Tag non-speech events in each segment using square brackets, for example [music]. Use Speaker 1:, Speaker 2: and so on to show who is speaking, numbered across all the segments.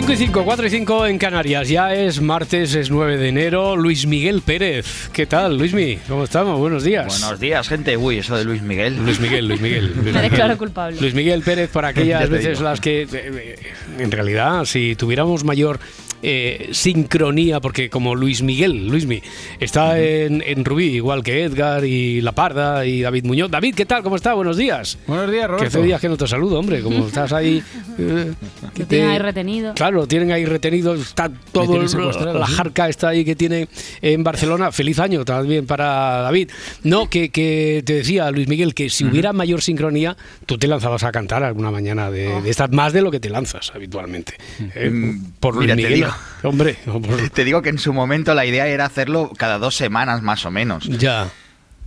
Speaker 1: Cinco y 5, 4 y 5 en Canarias. Ya es martes, es 9 de enero. Luis Miguel Pérez. ¿Qué tal, Luismi? ¿Cómo estamos? Buenos días.
Speaker 2: Buenos días, gente. Uy, eso de Luis Miguel.
Speaker 1: Luis Miguel, Luis Miguel. Luis [laughs]
Speaker 3: Me
Speaker 1: Miguel.
Speaker 3: declaro culpable.
Speaker 1: Luis Miguel Pérez, para [laughs] aquellas veces
Speaker 2: digo.
Speaker 1: las que, eh, en realidad, si tuviéramos mayor eh, sincronía, porque como Luis Miguel, Luismi, está en, en Rubí, igual que Edgar y La Parda y David Muñoz. David, ¿qué tal? ¿Cómo está? Buenos días.
Speaker 4: Buenos días,
Speaker 1: Que
Speaker 4: Roberto.
Speaker 1: hace días que no te saludo, hombre. Como [laughs] estás ahí. eh, que
Speaker 3: Lo tienen ahí retenido.
Speaker 1: Claro, tienen ahí retenido, está todo el- la
Speaker 4: sí.
Speaker 1: jarca está ahí que tiene en Barcelona. Feliz año también para David. No, que, que te decía Luis Miguel que si hubiera mayor sincronía, tú te lanzabas a cantar alguna mañana de, de estas, más de lo que te lanzas habitualmente. ¿eh?
Speaker 2: Mm,
Speaker 1: por Luis
Speaker 2: mira,
Speaker 1: Miguel. Hombre, por- [laughs]
Speaker 2: Te digo que en su momento la idea era hacerlo cada dos semanas más o menos.
Speaker 1: ya.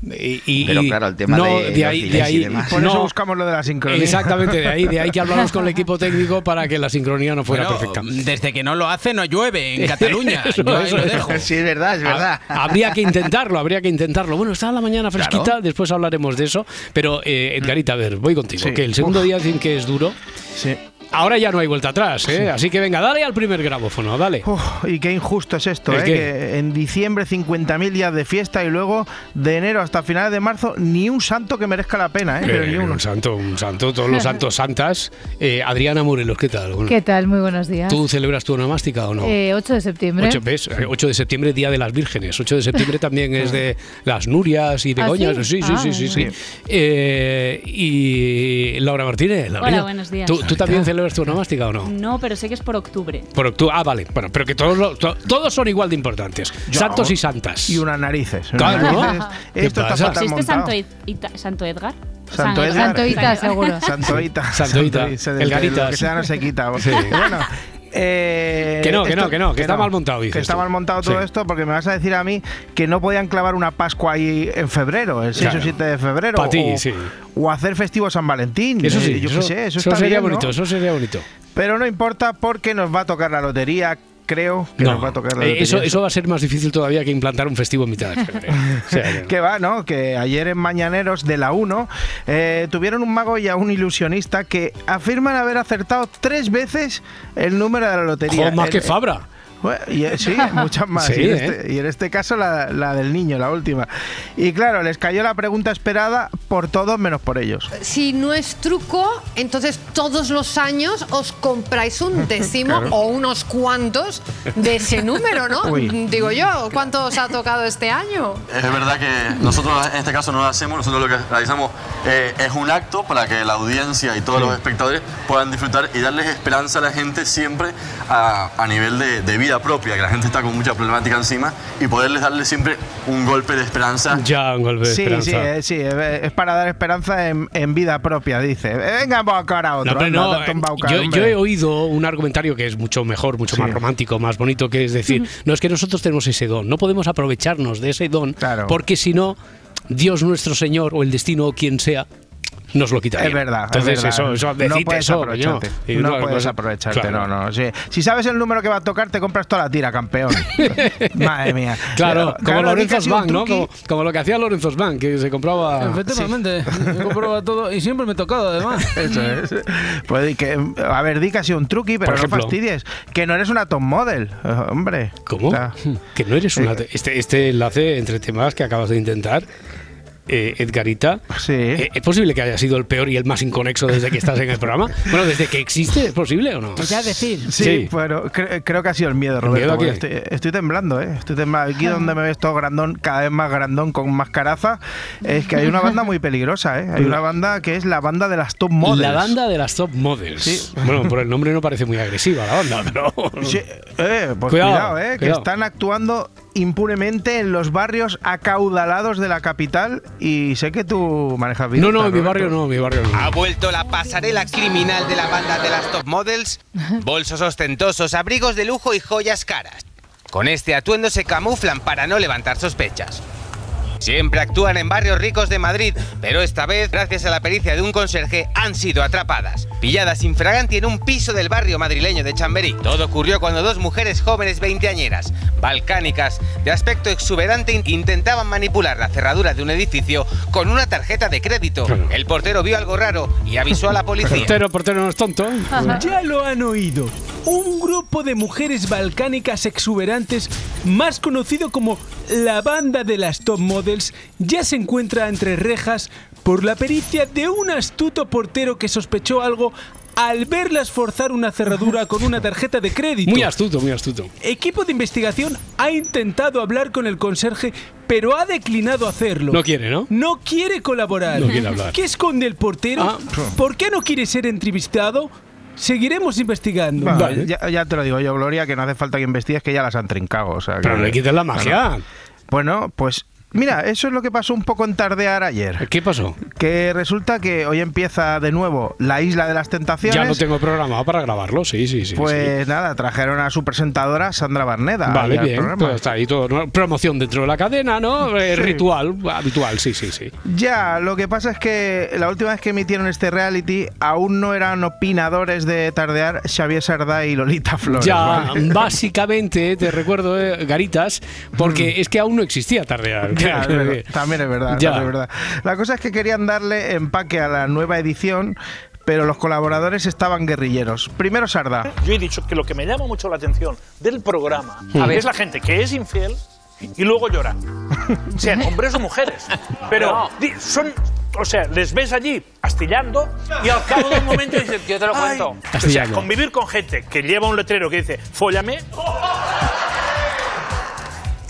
Speaker 1: Y, y-
Speaker 2: Pero claro, el tema
Speaker 1: no,
Speaker 2: de los
Speaker 1: ahí, de
Speaker 2: delays y
Speaker 1: ahí,
Speaker 2: demás.
Speaker 4: Por
Speaker 1: no,
Speaker 4: eso buscamos lo de la sincronía.
Speaker 1: Exactamente, de ahí, de ahí que hablamos con el [laughs] equipo técnico para que la sincronía no fuera
Speaker 4: Bueno,
Speaker 1: perfecta.
Speaker 4: Desde que no lo hace, no llueve en [laughs] Cataluña.
Speaker 1: Eso,
Speaker 4: Yo ahí
Speaker 1: eso,
Speaker 4: lo
Speaker 1: eso.
Speaker 4: dejo.
Speaker 2: Sí, es verdad, es verdad.
Speaker 1: Ha- Habría que intentarlo, habría que intentarlo. Bueno, está la mañana fresquita,
Speaker 2: Claro.
Speaker 1: después hablaremos de eso. Pero, eh, Edgarita, a ver, voy contigo.
Speaker 4: Sí.
Speaker 1: Que el segundo día dicen que es duro.
Speaker 4: Sí.
Speaker 1: Ahora ya no hay vuelta atrás, ¿eh? Así que venga, dale al primer grabófono, dale.
Speaker 4: Uf, y qué injusto es esto,
Speaker 1: ¿El
Speaker 4: ¿eh? Que en diciembre 50.000 días de fiesta y luego de enero hasta finales de marzo ni un santo que merezca la pena, ¿eh? Pero
Speaker 1: Eh,
Speaker 4: ni uno.
Speaker 1: un santo, un santo, todos los [laughs] santos santas. Eh, Adriana Morelos, ¿qué tal? Bueno,
Speaker 5: ¿Qué tal? Muy buenos días.
Speaker 1: ¿Tú celebras tu onomástica o no?
Speaker 5: Eh, 8 de septiembre.
Speaker 1: 8, ¿ves? Eh, 8 de septiembre, Día de las Vírgenes. 8 de septiembre también es de las Nurias y
Speaker 5: ¿Ah,
Speaker 1: Begoñas.
Speaker 5: sí?
Speaker 1: sí, sí,
Speaker 5: Ah,
Speaker 1: sí, sí. sí.
Speaker 5: bueno.
Speaker 1: Eh, y Laura Martínez. Laurina,
Speaker 3: buenos días.
Speaker 1: ¿Tú, tú también celebras tu onomástica o no?
Speaker 3: No, pero sé que es por octubre.
Speaker 1: Por octu- ah, vale. Bueno, pero que todos, lo- to- todos son igual de importantes.
Speaker 4: Yo-
Speaker 1: Santos y santas.
Speaker 4: Y unas narices. unas
Speaker 1: Claro, ¿no?
Speaker 4: narices.
Speaker 1: ¿Qué
Speaker 4: Esto
Speaker 1: pasa?
Speaker 4: está fatal
Speaker 3: ¿Existe
Speaker 4: montado.
Speaker 3: Santo, Ed- Ita- Santo Edgar?
Speaker 4: Santo
Speaker 3: San.
Speaker 5: Santoita, seguro.
Speaker 4: Santoita.
Speaker 1: Santoita. El
Speaker 4: lo Que sea no se quita.
Speaker 1: Sí.
Speaker 4: Bueno. Eh,
Speaker 1: Que no, que no, que no, que está mal montado, dices
Speaker 4: Que está
Speaker 1: tú.
Speaker 4: mal montado todo
Speaker 1: Sí.
Speaker 4: esto porque me vas a decir a mí que no podían clavar una Pascua ahí en febrero, el 6
Speaker 1: Claro.
Speaker 4: o 7 de febrero.
Speaker 1: Pa' ti,
Speaker 4: o,
Speaker 1: sí.
Speaker 4: o hacer festivo San Valentín.
Speaker 1: Eso
Speaker 4: eh,
Speaker 1: sí,
Speaker 4: yo
Speaker 1: eso,
Speaker 4: qué sé, eso, está
Speaker 1: sería
Speaker 4: bien, ¿no?
Speaker 1: bonito, eso sería bonito.
Speaker 4: Pero no importa porque nos va a tocar la lotería. Creo que
Speaker 1: No,
Speaker 4: nos va a tocar la
Speaker 1: eh,
Speaker 4: lotería.
Speaker 1: eso, eso va a ser más difícil todavía que implantar un festivo en mitad de febrero. [laughs] O sea, que-
Speaker 4: Que va, ¿no? Que ayer en Mañaneros de la 1 eh, tuvieron un mago y a un ilusionista que afirman haber acertado tres veces el número de la lotería.
Speaker 1: Más
Speaker 4: El-
Speaker 1: que Fabra.
Speaker 4: Bueno, y, eh, sí, [laughs] muchas más.
Speaker 1: Sí,
Speaker 4: y, en
Speaker 1: ¿eh?
Speaker 4: este, y en este caso la, la del niño, la última. Y claro, les cayó la pregunta esperada por todos menos por ellos.
Speaker 6: Si no es truco, entonces todos los años os compráis un [laughs] décimo o unos cuantos de ese número, ¿no?
Speaker 4: Uy.
Speaker 6: Digo yo, ¿cuánto os ha tocado este año?
Speaker 7: Es verdad que nosotros en este caso no lo hacemos, nosotros lo que realizamos eh, es un acto para que la audiencia y todos los espectadores puedan disfrutar y darles esperanza a la gente siempre a, a nivel de, de vida propia, que la gente está con mucha problemática encima y poderles darle siempre un golpe de esperanza.
Speaker 1: Ya, un golpe de
Speaker 4: Sí,
Speaker 1: esperanza.
Speaker 4: sí, eh, sí, eh, es para dar esperanza en, en vida propia, dice. Eh, Venga, a buscar a otro.
Speaker 1: No,
Speaker 4: anda,
Speaker 1: no, eh,
Speaker 4: baucar,
Speaker 1: yo, he oído un argumentario que es mucho mejor, mucho
Speaker 4: Sí.
Speaker 1: más romántico, más bonito, que es decir, no es que nosotros tenemos ese don, no podemos aprovecharnos de ese don,
Speaker 4: Claro.
Speaker 1: porque si no, Dios nuestro Señor o el destino o quien sea, nos lo quitaría.
Speaker 4: Es verdad.
Speaker 1: Entonces,
Speaker 4: es verdad.
Speaker 1: eso, eso,
Speaker 4: no puedes
Speaker 1: eso,
Speaker 4: aprovecharte. no
Speaker 1: claro,
Speaker 4: puedes aprovecharte,
Speaker 1: claro.
Speaker 4: no, no. sí. Si sabes el número que va a tocar, te compras toda la tira, campeón. [laughs] Madre mía.
Speaker 1: Claro,
Speaker 4: Pero,
Speaker 1: como Lorenzo Sbank, ¿no? Como, como lo que hacía Lorenzo Sbank, que se compraba...
Speaker 8: Efectivamente, me compraba todo y siempre me he tocado además. [laughs]
Speaker 4: Eso es. Pues que, a ver, di que ha sido un truqui, pero no fastidies. Que no eres una top model, eh, hombre.
Speaker 1: ¿Cómo?
Speaker 4: O sea,
Speaker 1: Que no eres una... Este, este enlace entre temas que acabas de intentar... eh, Edgarita,
Speaker 4: Sí.
Speaker 1: eh, ¿es posible que haya sido el peor y el más inconexo desde que estás en el programa? [laughs] Bueno, desde que existe, ¿es posible o no?
Speaker 8: O sea, decir.
Speaker 4: Sí,
Speaker 1: Sí.
Speaker 4: pero cre- creo que ha sido el miedo, Roberto.
Speaker 1: miedo
Speaker 4: estoy, estoy temblando, ¿eh? Estoy temblando. Aquí donde me ves todo grandón, cada vez más grandón, con más caraza, es que hay una banda muy peligrosa, ¿eh? Hay una banda que es la banda de las top models.
Speaker 1: La banda de las top models.
Speaker 4: Sí.
Speaker 1: Bueno, por el nombre no parece muy agresiva la banda, [laughs] pero.
Speaker 4: Sí, eh, pues
Speaker 1: Cuidado,
Speaker 4: cuidado, eh, que están actuando impunemente en los barrios acaudalados de la capital y sé que tú manejas bien.
Speaker 1: No, no, mi barrio no, mi barrio
Speaker 9: Ha
Speaker 1: no.
Speaker 9: vuelto la pasarela criminal de la banda de las top models. [laughs] Bolsos ostentosos, abrigos de lujo y joyas caras. Con este atuendo se camuflan para no levantar sospechas. Siempre actúan en barrios ricos de Madrid, pero esta vez, gracias a la pericia de un conserje, han sido atrapadas. Pilladas infraganti en un piso del barrio madrileño de Chamberí. Todo ocurrió cuando dos mujeres jóvenes veinteañeras, balcánicas, de aspecto exuberante, in- intentaban manipular la cerradura de un edificio con una tarjeta de crédito. El portero vio algo raro y avisó a la policía.
Speaker 1: Portero, portero no es tonto.
Speaker 8: Ya lo han oído. Un grupo de mujeres balcánicas exuberantes, más conocido como la banda de las top models, ya se encuentra entre rejas por la pericia de un astuto portero que sospechó algo al verlas forzar una cerradura con una tarjeta de crédito.
Speaker 1: Muy astuto, muy astuto.
Speaker 8: Equipo de investigación ha intentado hablar con el conserje, pero ha declinado hacerlo.
Speaker 1: No quiere, ¿no?
Speaker 8: No quiere colaborar.
Speaker 1: No quiere hablar.
Speaker 8: ¿Qué esconde el portero?
Speaker 1: Ah.
Speaker 8: ¿Por qué no quiere ser entrevistado? Seguiremos investigando.
Speaker 4: Vale. Ya, ya te lo digo yo, Gloria, que no hace falta que investigues, que ya las han trincado. O sea,
Speaker 1: Pero
Speaker 4: que-
Speaker 1: le quites la magia.
Speaker 4: Bueno, pues mira, eso es lo que pasó un poco en tardear ayer.
Speaker 1: ¿Qué pasó?
Speaker 4: Que resulta que hoy empieza de nuevo la Isla de las Tentaciones.
Speaker 1: Ya lo tengo programado para grabarlo, sí, sí, sí.
Speaker 4: Pues nada, trajeron a su presentadora Sandra Barneda.
Speaker 1: Vale, bien. Pues está ahí todo. ¿no? Promoción dentro de la cadena, ¿no? [laughs] Eh,
Speaker 4: Sí.
Speaker 1: Ritual, habitual, sí, sí, sí.
Speaker 4: Ya, lo que pasa es que la última vez que emitieron este reality aún no eran opinadores de tardear Xavier Sardá y Lolita Flores.
Speaker 1: Ya,
Speaker 4: ¿vale?
Speaker 1: básicamente, te recuerdo, eh, Garitas, porque es que aún no existía tardear. [laughs]
Speaker 4: Ya, [laughs] es verdad, también es verdad,
Speaker 1: Ya.
Speaker 4: también es verdad. La cosa es que querían darle empaque a la nueva edición, pero los colaboradores estaban guerrilleros. Primero Sardá.
Speaker 10: Yo he dicho que lo que me llama mucho la atención del programa
Speaker 1: A ver.
Speaker 10: es la gente que es infiel y luego llora. [laughs] Sean hombres o mujeres. Pero son. O sea, les ves allí astillando y al cabo de un momento dices, [laughs] yo te lo cuento. O sea, convivir con gente que lleva un letrero que dice, fóllame,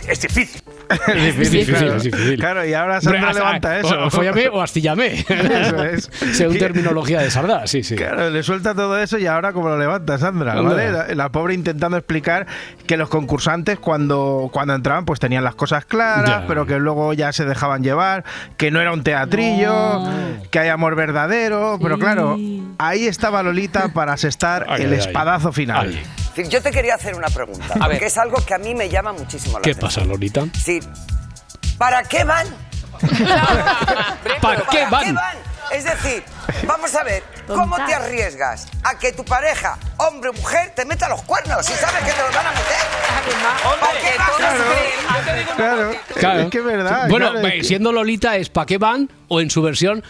Speaker 10: es difícil. [laughs]
Speaker 4: Es
Speaker 1: difícil,
Speaker 4: claro.
Speaker 1: es difícil.
Speaker 4: Claro, y ahora Sandra levanta eso.
Speaker 1: O, o fóllame o astillame. [laughs]
Speaker 4: Eso es.
Speaker 1: Según terminología de Sardá, sí, sí.
Speaker 4: Claro, le suelta todo eso y ahora como lo levanta Sandra. ¿vale? La, la pobre intentando explicar que los concursantes cuando, cuando entraban pues tenían las cosas claras,
Speaker 1: Ya.
Speaker 4: pero que luego ya se dejaban llevar, que no era un teatrillo, que hay amor verdadero, pero claro, ahí estaba Lolita para asestar
Speaker 1: Ay,
Speaker 4: el
Speaker 1: ay, ay.
Speaker 4: espadazo final.
Speaker 1: Ay.
Speaker 11: Yo te quería hacer una pregunta, porque es algo que a mí me llama muchísimo la
Speaker 1: ¿Qué
Speaker 11: atención.
Speaker 1: pasa, Lolita?
Speaker 11: Sí. ¿Para qué van? [laughs]
Speaker 1: ¿Para qué van?
Speaker 11: Es decir, vamos a ver, ¿cómo te arriesgas a que tu pareja, hombre o mujer, te meta los cuernos si sabes que te los van a meter? ¿Para qué vas?
Speaker 4: Claro,
Speaker 1: Claro.
Speaker 4: es que es verdad.
Speaker 1: Bueno,
Speaker 4: claro, es
Speaker 1: eh,
Speaker 4: que-
Speaker 1: siendo Lolita es ¿pa' qué van? O en su versión,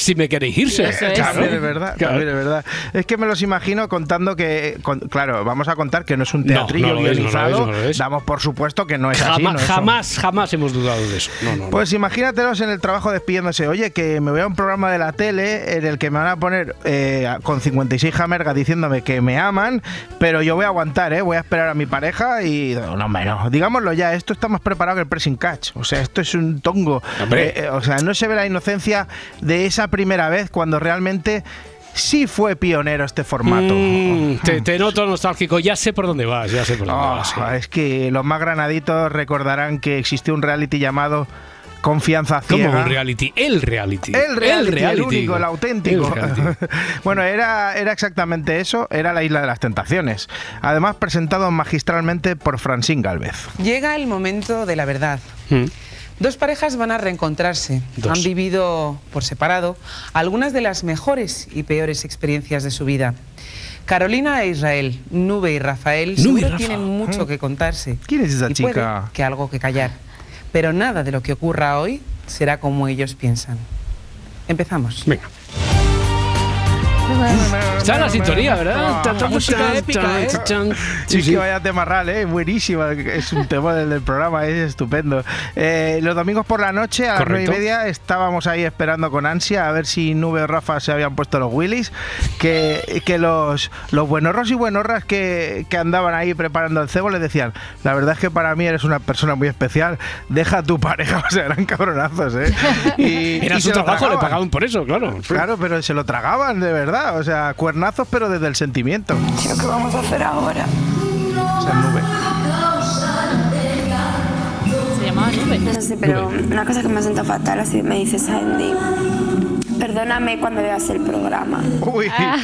Speaker 1: si me queréis irse.
Speaker 3: Eso es.
Speaker 4: También es verdad,
Speaker 1: Claro.
Speaker 4: también es verdad. Es que me los imagino contando que, con- claro, vamos a contar que no es un teatrillo
Speaker 1: no no
Speaker 4: guionizado.
Speaker 1: no.
Speaker 4: Damos por supuesto que no es así.
Speaker 1: Jamás,
Speaker 4: un-
Speaker 1: jamás, jamás hemos dudado de eso. No, no, no.
Speaker 4: Pues imagínatelos en el trabajo despidiéndose. Oye, que me voy a un programa de la tele en el que me van a poner eh, con 56 jamergas diciéndome que me aman, pero yo voy a aguantar, ¿eh? Voy a esperar a mi pareja y. No, no. Digámoslo ya, esto está más preparado que el pressing catch. O sea, esto es un tongo. Eh, eh, o sea, no se ve la inocencia de esa primera vez cuando realmente sí fue pionero este formato.
Speaker 1: Mm, te, te noto nostálgico, ya sé por dónde vas, ya sé por dónde
Speaker 4: Oh,
Speaker 1: vas. sí.
Speaker 4: Es que los más granaditos recordarán que existió un reality llamado Confianza
Speaker 1: Como
Speaker 4: Ciega.
Speaker 1: un reality, el reality.
Speaker 4: El reality, el,
Speaker 1: reality.
Speaker 4: único, el auténtico.
Speaker 1: El reality. [laughs]
Speaker 4: bueno, era, era exactamente eso, era la Isla de las Tentaciones. Además, presentado magistralmente por Francine Galvez.
Speaker 12: Llega el momento de la verdad.
Speaker 1: Mm.
Speaker 12: Dos parejas van a reencontrarse.
Speaker 1: Dos.
Speaker 12: Han vivido por separado algunas de las mejores y peores experiencias de su vida. Carolina e Israel, Nube y Rafael,
Speaker 1: Nube Rafa.
Speaker 12: tienen mucho
Speaker 4: Mm.
Speaker 12: que contarse.
Speaker 4: ¿Quién es esa
Speaker 12: y puede
Speaker 4: chica?
Speaker 12: que algo que callar. Pero nada de lo que ocurra hoy será como ellos piensan. Empezamos.
Speaker 1: Venga. Está la sintonía, ¿verdad?
Speaker 4: Ah,
Speaker 8: música épica, ¿eh?
Speaker 4: Sí,
Speaker 1: Sí,
Speaker 4: que vaya tema real, ¿eh? Buenísima. Es un tema del, del programa, es estupendo. Eh, los domingos por la noche, a las nueve y media, estábamos ahí esperando con ansia a ver si Nube o Rafa se habían puesto los Willys. Que, que los, los buenorros y buenorras que, que andaban ahí preparando el cebo les decían: La verdad es que para mí eres una persona muy especial, deja a tu pareja, [laughs] o sea, eran cabronazos, ¿eh? Y,
Speaker 1: Era
Speaker 4: y
Speaker 1: su trabajo, le pagaban por eso, claro.
Speaker 4: Claro, pero se lo tragaban de verdad, o sea, cuernazos, pero desde el sentimiento.
Speaker 13: Tío, ¿qué vamos a hacer ahora?
Speaker 4: Esa nube.
Speaker 3: Se llamaba Nube.
Speaker 13: No sé, pero una cosa que me siento fatal así me dice Sandy. Perdóname cuando veas el programa.
Speaker 4: Uy,
Speaker 3: Ah.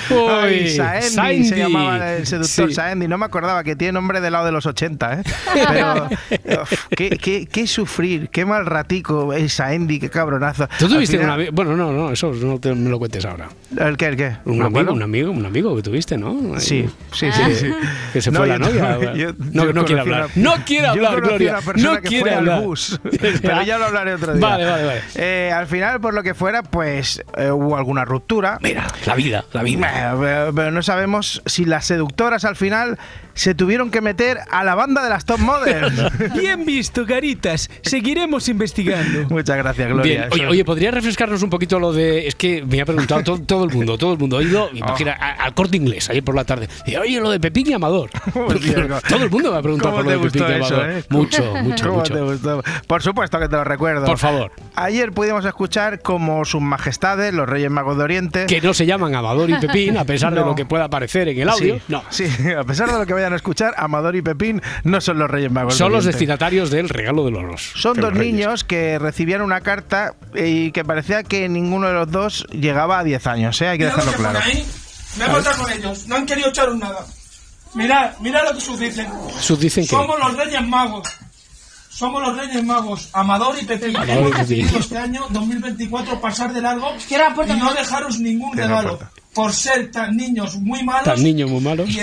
Speaker 4: ay,
Speaker 1: Uy,
Speaker 4: Saendi,
Speaker 1: Saendi.
Speaker 4: se llamaba el seductor
Speaker 1: Sí.
Speaker 4: Saendi. No me acordaba que tiene nombre del lado de los 80, ¿eh? Pero, [laughs] uf, qué, qué- qué sufrir, qué mal ratico es Saendi, qué cabronazo.
Speaker 1: ¿Tú tuviste un
Speaker 4: final-
Speaker 1: amigo? Bueno, no, no, eso no te, me lo cuentes ahora.
Speaker 4: ¿El qué, el qué?
Speaker 1: Un
Speaker 4: ¿Me
Speaker 1: amigo,
Speaker 4: acuerdo?
Speaker 1: un amigo, un amigo que tuviste, ¿no?
Speaker 4: Sí, sí, sí,
Speaker 1: Ah.
Speaker 4: sí.
Speaker 1: Que se
Speaker 4: No,
Speaker 1: fue la novia.
Speaker 4: yo-
Speaker 1: no,
Speaker 4: yo
Speaker 1: no quiere hablar.
Speaker 4: una-
Speaker 1: no quiere hablar, Gloria.
Speaker 4: una
Speaker 1: No
Speaker 4: que
Speaker 1: quiere
Speaker 4: fue al
Speaker 1: hablar.
Speaker 4: bus, [laughs] pero ya lo hablaré otro día.
Speaker 1: Vale, vale, vale.
Speaker 4: Eh, al final, por lo que fuera, pues eh, hubo alguna ruptura.
Speaker 1: Mira, la vida, la vida.
Speaker 4: Pero, pero no sabemos si las seductoras al final se tuvieron que meter a la banda de las top models. [laughs]
Speaker 8: Bien visto, Caritas. Seguiremos investigando.
Speaker 4: Muchas gracias, Gloria.
Speaker 1: Bien, oye, oye, ¿podrías refrescarnos un poquito lo de.? Es que me ha preguntado todo, todo el mundo, todo el mundo. Ha ido imagina, a- al corte inglés ayer por la tarde. Y, oye, lo de Pepín y Amador. [laughs] Todo el mundo me ha preguntado
Speaker 4: ¿Cómo
Speaker 1: por lo de Pepín y
Speaker 4: eso,
Speaker 1: Amador.
Speaker 4: eh?
Speaker 1: Mucho, [laughs] mucho,
Speaker 4: ¿Cómo
Speaker 1: mucho.
Speaker 4: te gustó? Por supuesto que te lo recuerdo.
Speaker 1: Por favor.
Speaker 4: Ayer pudimos escuchar como sus majestades, los Reyes Magos de Oriente.
Speaker 1: Que no se llaman Amador y [laughs] Pepín, a pesar de lo que pueda aparecer en el audio.
Speaker 4: Sí,
Speaker 1: No.
Speaker 4: sí, a pesar de lo que vayan a escuchar, Amador y Pepín no son los Reyes Magos. de
Speaker 1: Son los destinatarios del regalo de los
Speaker 4: Son dos niños que recibían una carta y que parecía que ninguno de los dos llegaba a 10 años, ¿eh? hay que
Speaker 14: Mira
Speaker 4: dejarlo
Speaker 14: que
Speaker 4: claro.
Speaker 14: ahí. Me he encontrado con ellos. No han querido echaros nada. Mirad, mirad lo que sus dicen.
Speaker 1: Sus dicen que.
Speaker 14: Somos los Reyes Magos. Somos los Reyes Magos, Amador y Pepín.
Speaker 1: Amador y Pepín. [laughs]
Speaker 14: este año 2024 pasar de largo
Speaker 13: Cierra la puerta,
Speaker 14: y no dejaros ningún regalo por ser tan niños muy malos
Speaker 1: Tan niños muy malos.
Speaker 14: y,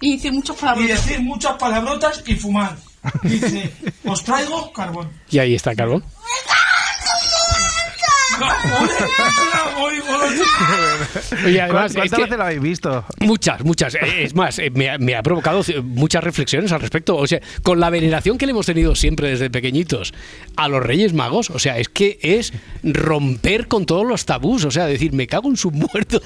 Speaker 13: Y decir muchas
Speaker 14: y
Speaker 13: palabras.
Speaker 14: decir muchas palabrotas y fumar. Dice, os traigo carbón.
Speaker 1: Y ahí está Carbón. [laughs] Oye, además,
Speaker 4: ¿Cuántas
Speaker 1: es que-
Speaker 4: veces lo habéis visto?
Speaker 1: Muchas, muchas. Eh, Es más, eh, me, ha- me ha provocado c- muchas reflexiones al respecto. O sea, con la veneración que le hemos tenido siempre desde pequeñitos a los Reyes Magos, o sea, es que es romper con todos los tabús. O sea, decir, me cago en sus muertos.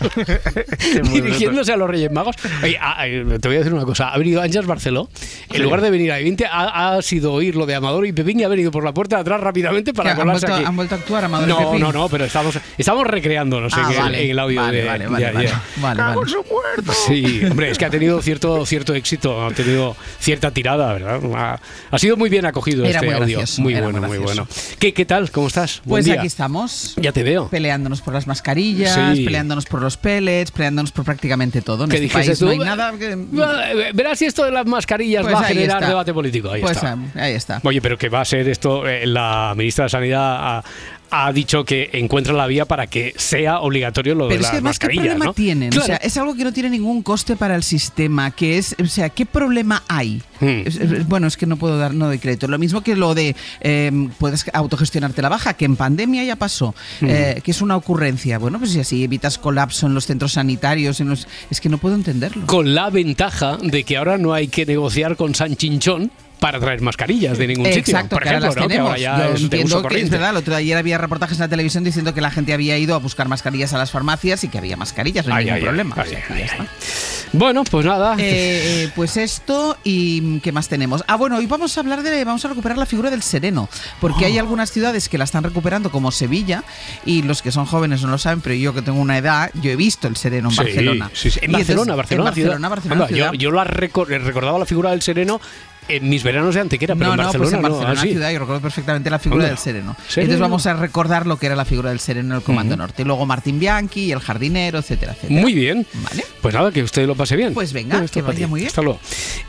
Speaker 1: [laughs] dirigiéndose a los Reyes Magos. Oye, a- a- te voy a decir una cosa. Ha venido Ángels Barceló. En lugar de venir a 20, ha, ha sido oír lo de Amador y Pepín y ha venido por la puerta de atrás rápidamente para
Speaker 12: ¿Han
Speaker 1: colarse
Speaker 12: vuelto,
Speaker 1: aquí.
Speaker 12: han vuelto a actuar Amador y
Speaker 1: No,
Speaker 12: Pepín?
Speaker 1: no, no, pero estamos, estamos recreándonos
Speaker 12: Ah,
Speaker 1: en, el-
Speaker 12: vale,
Speaker 1: en el audio
Speaker 12: vale,
Speaker 1: de,
Speaker 12: vale,
Speaker 1: de
Speaker 12: vale,
Speaker 1: ayer.
Speaker 12: vale, vale, vale.
Speaker 1: Sí, hombre, es que ha tenido cierto, cierto éxito, ha tenido cierta tirada, ¿verdad? Ha, ha sido muy bien acogido
Speaker 12: Era
Speaker 1: este
Speaker 12: muy
Speaker 1: audio.
Speaker 12: gracioso,
Speaker 1: muy bueno,
Speaker 12: muy
Speaker 1: muy bueno. ¿Qué, ¿Qué tal? ¿Cómo estás? Buen
Speaker 12: Pues
Speaker 1: día.
Speaker 12: aquí estamos.
Speaker 1: Ya te veo.
Speaker 12: Peleándonos por las mascarillas,
Speaker 1: Sí.
Speaker 12: peleándonos por los pellets, peleándonos por prácticamente todo. En
Speaker 1: ¿Qué
Speaker 12: este
Speaker 1: dijiste
Speaker 12: país
Speaker 1: tú?
Speaker 12: no hay nada que...
Speaker 1: Verás si esto de las mascarillas
Speaker 12: Pues
Speaker 1: va a generar
Speaker 12: está.
Speaker 1: debate político. Ahí
Speaker 12: Pues
Speaker 1: está.
Speaker 12: ah, ahí está.
Speaker 1: Oye, pero que va a ser esto, eh, la ministra de Sanidad ha, ha dicho que encuentra la vía para que sea obligatorio lo
Speaker 12: Pero
Speaker 1: de
Speaker 12: es que
Speaker 1: las
Speaker 12: además, ¿qué problema
Speaker 1: ¿no?
Speaker 12: tienen? O sea, es algo que no tiene ningún coste para el sistema, que es, o sea, ¿qué problema hay?
Speaker 1: Hmm.
Speaker 12: Es- es- bueno, es que no puedo dar, no doy crédito. Lo mismo que lo de eh, puedes autogestionarte la baja, que en pandemia ya pasó,
Speaker 1: Hmm.
Speaker 12: eh, que es una ocurrencia. Bueno, pues si así evitas colapso en los centros sanitarios, en los, es que no puedo entenderlo.
Speaker 1: Con la ventaja de que ahora no hay que negociar con San Chinchón para traer mascarillas de ningún sitio.
Speaker 12: Exacto,
Speaker 1: Por
Speaker 12: que ahora
Speaker 1: ejemplo,
Speaker 12: las
Speaker 1: ¿no? que ahora ya es uso
Speaker 12: entiendo que es verdad. El otro ayer había reportajes en la televisión diciendo que la gente había ido a buscar mascarillas a las farmacias y que había mascarillas, no hay
Speaker 1: Ay,
Speaker 12: ningún
Speaker 1: ay,
Speaker 12: problema.
Speaker 1: ay,
Speaker 12: O sea.
Speaker 1: Bueno, pues nada.
Speaker 12: Eh, eh, pues esto y mm, qué más tenemos. Ah, bueno, hoy vamos a hablar de, vamos a recuperar la figura del sereno, porque
Speaker 1: Oh.
Speaker 12: hay algunas ciudades que la están recuperando, como Sevilla, y los que son jóvenes no lo saben, pero yo que tengo una edad, yo he visto el sereno en
Speaker 1: Sí,
Speaker 12: Barcelona.
Speaker 1: sí, sí. En
Speaker 12: entonces-
Speaker 1: Barcelona, Barcelona,
Speaker 12: en Barcelona. Barcelona,
Speaker 1: Anda. Yo, yo recordaba la figura del sereno en mis veranos de Antequera, pero
Speaker 12: no,
Speaker 1: en
Speaker 12: no,
Speaker 1: Barcelona
Speaker 12: pues en
Speaker 1: no.
Speaker 12: Barcelona
Speaker 1: Ah, sí.
Speaker 12: ciudad, yo recuerdo perfectamente la figura
Speaker 1: Anda.
Speaker 12: del sereno.
Speaker 1: Sereno.
Speaker 12: Entonces vamos a recordar lo que era la figura del sereno en el Comando Norte. Y luego Martín Bianchi, el jardinero, etcétera, etcétera.
Speaker 1: Muy bien.
Speaker 12: Vale.
Speaker 1: Pues nada, que usted lo pase bien.
Speaker 12: Pues venga,
Speaker 1: Bueno,
Speaker 12: que vaya muy bien.
Speaker 1: Hasta luego.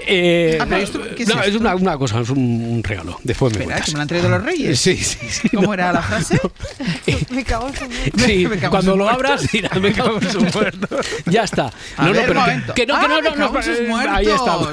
Speaker 1: Eh,
Speaker 12: Ah, pero esto, ¿qué es
Speaker 1: no, es
Speaker 12: esto?
Speaker 1: una, una cosa, es un, un regalo. Después me
Speaker 12: Espera,
Speaker 1: cuentas.
Speaker 12: que me lo han traído los reyes.
Speaker 1: Sí, sí, sí.
Speaker 12: ¿Cómo era la frase? [laughs] [laughs]
Speaker 13: Me cago en su
Speaker 1: Sí,
Speaker 12: Me cago
Speaker 1: cuando lo
Speaker 12: muertos. [laughs]
Speaker 1: abras, dirás, me cago en sus muertos. Ya está.
Speaker 12: A
Speaker 1: no,
Speaker 12: ver,
Speaker 1: no, pero que, que no, que
Speaker 12: Ah,
Speaker 1: no,
Speaker 12: me
Speaker 1: no,
Speaker 12: cago
Speaker 1: no, eh,
Speaker 12: muertos.
Speaker 1: Ahí estamos.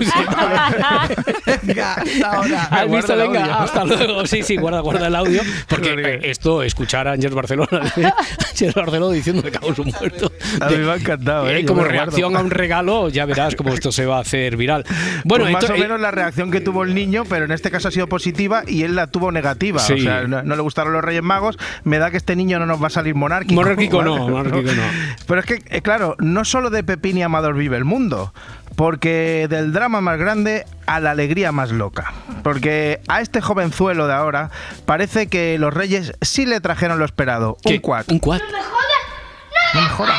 Speaker 15: Venga, hasta ahora.
Speaker 1: ¿Has visto? Venga,
Speaker 4: audio.
Speaker 1: hasta luego. Sí, sí, guarda, guarda el audio. Porque eh, esto, escuchar a Ángel Barcelona, [laughs] Ángel Barcelona diciendo que cago en su muerto.
Speaker 4: A mí me ha encantado, ¿eh?
Speaker 1: Eh, como reacción
Speaker 4: guardo.
Speaker 1: a un regalo, ya verás cómo esto se va a hacer viral. Bueno,
Speaker 4: Pues más o
Speaker 1: eh,
Speaker 4: menos la reacción que tuvo el niño, pero en este caso ha sido positiva y él la tuvo negativa.
Speaker 1: Sí.
Speaker 4: O sea, no, no le gustaron los Reyes Magos. Me da que este niño no nos va a salir monárquico.
Speaker 1: Monárquico no, monárquico no.
Speaker 4: Pero es que, eh, claro, no solo de Pepín y Amador vive el mundo, porque del drama más grande a la alegría más loca. Porque a este jovenzuelo de ahora parece que los Reyes sí le trajeron lo esperado. Un quad.
Speaker 1: Un quad.
Speaker 4: No me jodas.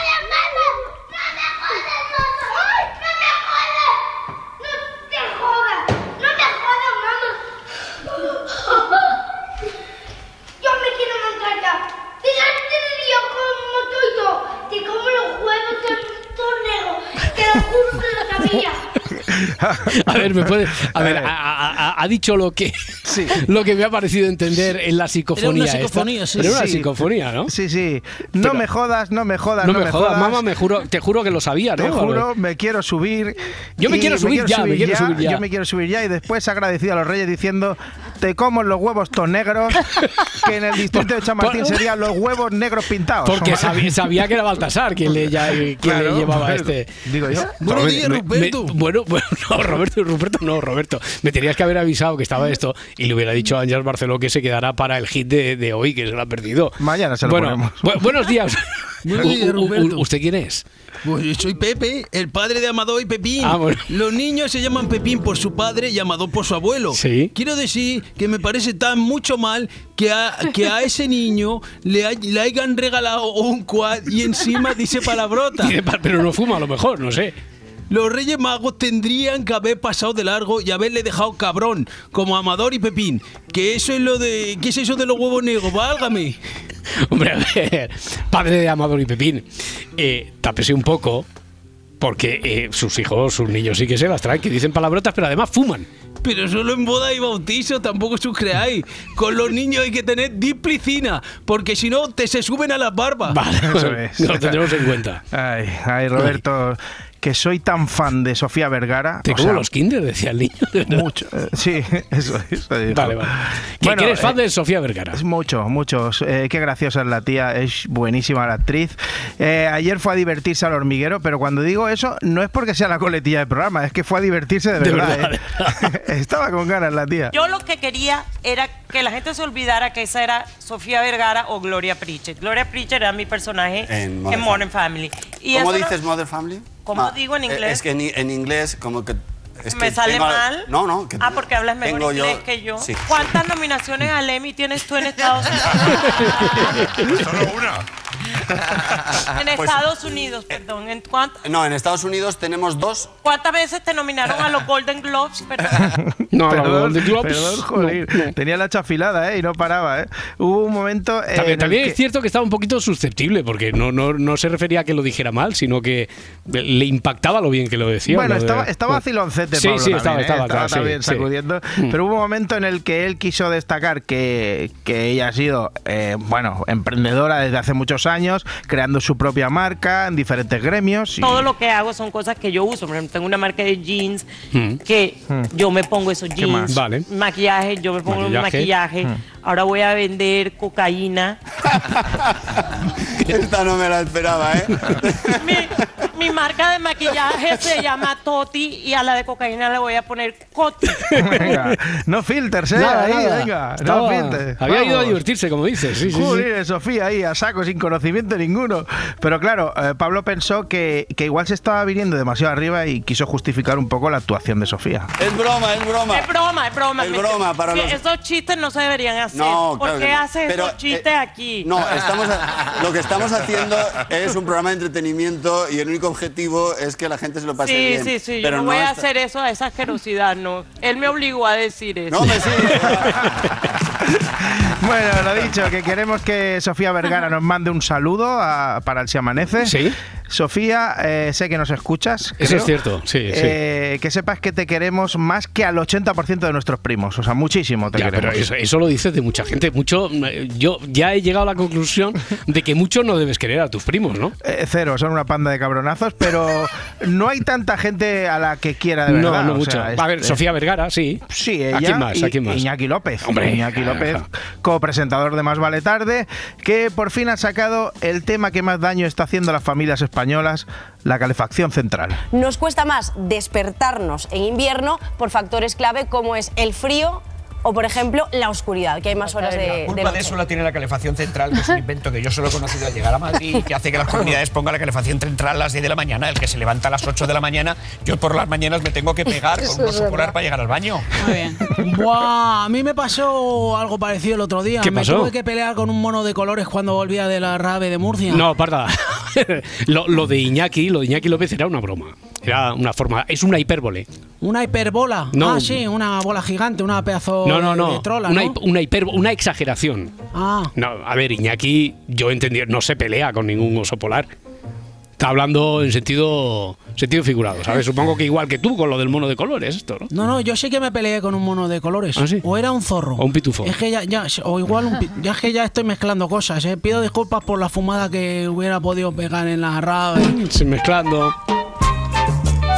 Speaker 16: Yo me quiero montar ya. Delante de Dios como estoy yo. Te como los huevos todos negros. Te lo juro que lo sabía.
Speaker 1: A ver, me puede. A ver, ha, dicho lo que, [laughs] lo que me ha parecido entender en la psicofonía. esta.
Speaker 4: psicofonía, sí,
Speaker 1: Era una
Speaker 4: sí.
Speaker 1: psicofonía, ¿no?
Speaker 4: Sí, sí. No me jodas, no me jodas,
Speaker 1: No, me jodas, mamá, me juro, te juro que lo sabía, ¿no?
Speaker 4: Te juro, me quiero subir.
Speaker 1: Yo me quiero subir ya, me quiero subir ya.
Speaker 4: Yo me quiero subir ya y después ha agradecido a los reyes diciendo te como los huevos ton negros, que en el distrito de Chamartín serían los huevos negros pintados.
Speaker 1: Porque sabía, sabía que era Baltasar quien le, ya- quien
Speaker 4: Claro,
Speaker 1: le llevaba este.
Speaker 4: digo yo.
Speaker 1: Buenos días,
Speaker 4: me-
Speaker 1: Ruperto. bueno, bueno, [laughs] no, Roberto, Ruperto, no, Roberto. Me tenías que haber avisado que estaba esto y le hubiera dicho a Ángel Barceló que se quedará para el hit de, de hoy, que se lo ha perdido.
Speaker 4: Mañana se lo
Speaker 1: bueno,
Speaker 4: ponemos.
Speaker 1: bu- buenos días. [laughs] ¿Usted quién es?
Speaker 15: Pues yo soy Pepe, el padre de Amador y Pepín.
Speaker 1: Ah, bueno.
Speaker 15: Los niños se llaman Pepín por su padre y Amador por su abuelo.
Speaker 1: Sí.
Speaker 15: Quiero decir que me parece tan mucho mal que a, que a ese niño le, hay- le hayan regalado un quad y encima dice palabrota. [laughs]
Speaker 1: Dice, "Pa- Pero no fuma a lo mejor, no sé.
Speaker 15: Los Reyes Magos tendrían que haber pasado de largo y haberle dejado cabrón, como Amador y Pepín. Que eso es lo de. ¿Qué es eso de los huevos negros? Válgame. [laughs]
Speaker 1: Hombre, a ver, padre de Amador y Pepín, eh, tápese un poco, porque eh, sus hijos, sus niños sí que se las traen, que dicen palabrotas, pero además fuman.
Speaker 15: Pero solo en boda y bautizo, tampoco os creáis. Con los niños hay que tener disciplina, porque si no, te se suben a las barbas.
Speaker 1: Vale,
Speaker 4: Eso es. [laughs]
Speaker 1: lo tendremos en cuenta.
Speaker 4: Ay, ay, Roberto, que soy tan fan de Sofía Vergara.
Speaker 1: Te como
Speaker 4: sea,
Speaker 1: los kinder, decía el niño.
Speaker 4: Mucho. eh, sí, [laughs] eso, eso dijo.
Speaker 1: Vale, vale. Que,
Speaker 4: Bueno,
Speaker 1: que eres fan
Speaker 4: eh,
Speaker 1: de Sofía Vergara.
Speaker 4: Es mucho, muchos. Eh, qué graciosa es la tía, es buenísima la actriz. Eh, ayer fue a divertirse al hormiguero, pero cuando digo eso, no es porque sea la coletilla del programa, es que fue a divertirse de
Speaker 1: De
Speaker 4: verdad.
Speaker 1: verdad. [laughs]
Speaker 4: Estaba con ganas la tía.
Speaker 17: Yo lo que quería era que la gente se olvidara que esa era Sofía Vergara o Gloria Pritchett. Gloria Pritchett era mi personaje
Speaker 18: En
Speaker 17: en
Speaker 18: Modern
Speaker 17: Modern, Family. Y
Speaker 18: ¿Cómo
Speaker 17: no-
Speaker 18: dices Mother Family?
Speaker 17: ¿Cómo
Speaker 18: Ah,
Speaker 17: digo en
Speaker 18: eh,
Speaker 17: inglés?
Speaker 18: Es que en, en inglés como que... es
Speaker 17: ¿Me
Speaker 18: que
Speaker 17: sale
Speaker 18: tengo-
Speaker 17: mal?
Speaker 18: No, no. que
Speaker 17: Ah, porque hablas mejor
Speaker 18: yo-
Speaker 17: inglés que yo.
Speaker 18: Sí.
Speaker 17: ¿Cuántas nominaciones al Emmy tienes tú en Estados [laughs] Unidos?
Speaker 18: Solo una. [laughs]
Speaker 17: en
Speaker 18: Pues-
Speaker 17: Estados Unidos, perdón. ¿En cuánt-
Speaker 18: No, en Estados Unidos tenemos dos.
Speaker 17: ¿Cuántas veces te nominaron a los Golden Globes? Perdón. [laughs]
Speaker 1: No, la
Speaker 4: perdón,
Speaker 1: Golden Globes,
Speaker 4: perdón, jolín. Tenía la chafilada, ¿eh? Y no paraba, ¿eh? Hubo un momento. en
Speaker 1: También,
Speaker 4: el
Speaker 1: también
Speaker 4: que-
Speaker 1: es cierto que estaba un poquito susceptible, porque no, no, no se refería a que lo dijera mal, sino que le impactaba lo bien que lo decía.
Speaker 4: Bueno,
Speaker 1: lo de-
Speaker 4: estaba, estaba
Speaker 1: bueno.
Speaker 4: vaciloncete,
Speaker 1: Sí,
Speaker 4: Pablo,
Speaker 1: sí,
Speaker 4: también,
Speaker 1: estaba,
Speaker 4: ¿eh?
Speaker 1: estaba, sí,
Speaker 4: también
Speaker 1: sí.
Speaker 4: sacudiendo.
Speaker 1: Mm.
Speaker 4: Pero hubo un momento en el que él quiso destacar que, que ella ha sido, eh, bueno, emprendedora desde hace muchos años, creando su propia marca en diferentes gremios. y-
Speaker 17: Todo lo que hago son cosas que yo uso. Por ejemplo, tengo una marca de jeans
Speaker 1: Mm.
Speaker 17: que
Speaker 4: Mm.
Speaker 17: yo me pongo esos
Speaker 1: ¿Qué
Speaker 17: jeans.
Speaker 1: más? Vale.
Speaker 17: Maquillaje, yo me pongo
Speaker 1: Maquillaje.
Speaker 17: maquillaje.
Speaker 1: Mm.
Speaker 17: Ahora voy a vender cocaína. [laughs]
Speaker 18: Esta no me la esperaba, ¿eh? [laughs]
Speaker 17: Mi marca de maquillaje se llama Toti y a la de cocaína le voy a poner Coti.
Speaker 4: Venga, no filters, ¿eh?
Speaker 1: Nada,
Speaker 4: ahí,
Speaker 1: nada.
Speaker 4: venga,
Speaker 1: Estaba-
Speaker 4: no filters.
Speaker 1: había ido a
Speaker 4: Vamos.
Speaker 1: divertirse, como dices. Sí, sí, sí.
Speaker 4: Joder, Sofía ahí a saco, sin conocimiento ninguno. Pero claro, eh, Pablo pensó que, que igual se estaba viniendo demasiado arriba y quiso justificar un poco la actuación de Sofía.
Speaker 18: Es broma, es broma.
Speaker 17: Es broma, es broma.
Speaker 18: Es broma para
Speaker 17: Sí,
Speaker 18: los-
Speaker 17: Esos chistes no se deberían hacer.
Speaker 18: No,
Speaker 17: ¿Por
Speaker 18: claro
Speaker 17: qué
Speaker 18: que no.
Speaker 17: haces
Speaker 18: Pero,
Speaker 17: esos chistes aquí?
Speaker 18: No, estamos a- lo que estamos haciendo es un programa de entretenimiento y el único objetivo es que la gente se lo pase
Speaker 17: Sí,
Speaker 18: bien.
Speaker 17: sí, sí. Yo
Speaker 18: Pero
Speaker 17: no voy a hacer eso a esa asquerosidad, no. Él me obligó a decir eso.
Speaker 18: No, hombre, sí. [laughs]
Speaker 4: Bueno, lo dicho, que queremos que Sofía Vergara nos mande un saludo a- para el Si Amanece.
Speaker 1: Sí.
Speaker 4: Sofía, eh, sé que nos escuchas.
Speaker 1: Eso es cierto, sí, sí.
Speaker 4: Eh, que sepas que te queremos más que al 80% de nuestros primos. O sea, muchísimo te
Speaker 1: Ya,
Speaker 4: queremos.
Speaker 1: pero eso, eso lo dices de mucha gente. Mucho, eh, yo ya he llegado a la conclusión de que mucho no debes querer a tus primos, ¿no?
Speaker 4: Eh, cero, son una panda de cabronazos, pero no hay tanta gente a la que quiera de verdad.
Speaker 1: no, no
Speaker 4: o
Speaker 1: mucho.
Speaker 4: sea, es-
Speaker 1: a ver, Sofía Vergara, sí.
Speaker 4: Sí, ella
Speaker 1: ¿A quién más? ¿A quién más?
Speaker 4: Iñaki López.
Speaker 1: Hombre.
Speaker 4: Iñaki López, copresentador de Más Vale Tarde, que por fin ha sacado el tema que más daño está haciendo a las familias españolas, la calefacción central.
Speaker 19: Nos cuesta más despertarnos en invierno por factores clave como es el frío o, por ejemplo, la oscuridad, que hay más horas de,
Speaker 20: La culpa de
Speaker 19: noche.
Speaker 20: eso la tiene la calefacción central, que es un invento que yo solo he conocido al llegar a Madrid, que hace que las comunidades pongan la calefacción central a las 10 de la mañana. El que se levanta a las 8 de la mañana, yo por las mañanas me tengo que pegar con un oso polar para llegar al baño.
Speaker 15: Muy bien. Buah, a mí me pasó algo parecido el otro día.
Speaker 1: ¿Qué
Speaker 15: me
Speaker 1: pasó?
Speaker 15: tuve que pelear con un mono de colores cuando volvía de la rave de Murcia.
Speaker 1: No, parda. [laughs] lo, lo de Iñaki, lo de Iñaki López era una broma. Era una forma, es una hipérbole.
Speaker 15: Una hiperbola.
Speaker 1: No.
Speaker 15: Ah, sí, una bola gigante, una pedazo
Speaker 1: No, no, no.
Speaker 15: de trola,
Speaker 1: una,
Speaker 15: ¿no?
Speaker 1: una, hiper- una exageración.
Speaker 15: Ah,
Speaker 1: No, a ver, Iñaki, yo entendí, no se pelea con ningún oso polar. Está hablando en sentido, sentido figurado, ¿sabes? Supongo que igual que tú con lo del mono de colores, esto, ¿no?
Speaker 15: no, no, yo sí que me peleé con un mono de colores.
Speaker 1: ¿Ah, sí?
Speaker 15: O era un zorro.
Speaker 1: O un pitufo.
Speaker 15: Es que ya, ya, o igual un [laughs] ya es que ya estoy mezclando cosas, ¿eh? Pido disculpas por la fumada que hubiera podido pegar en la rave. [laughs]
Speaker 1: Mezclando.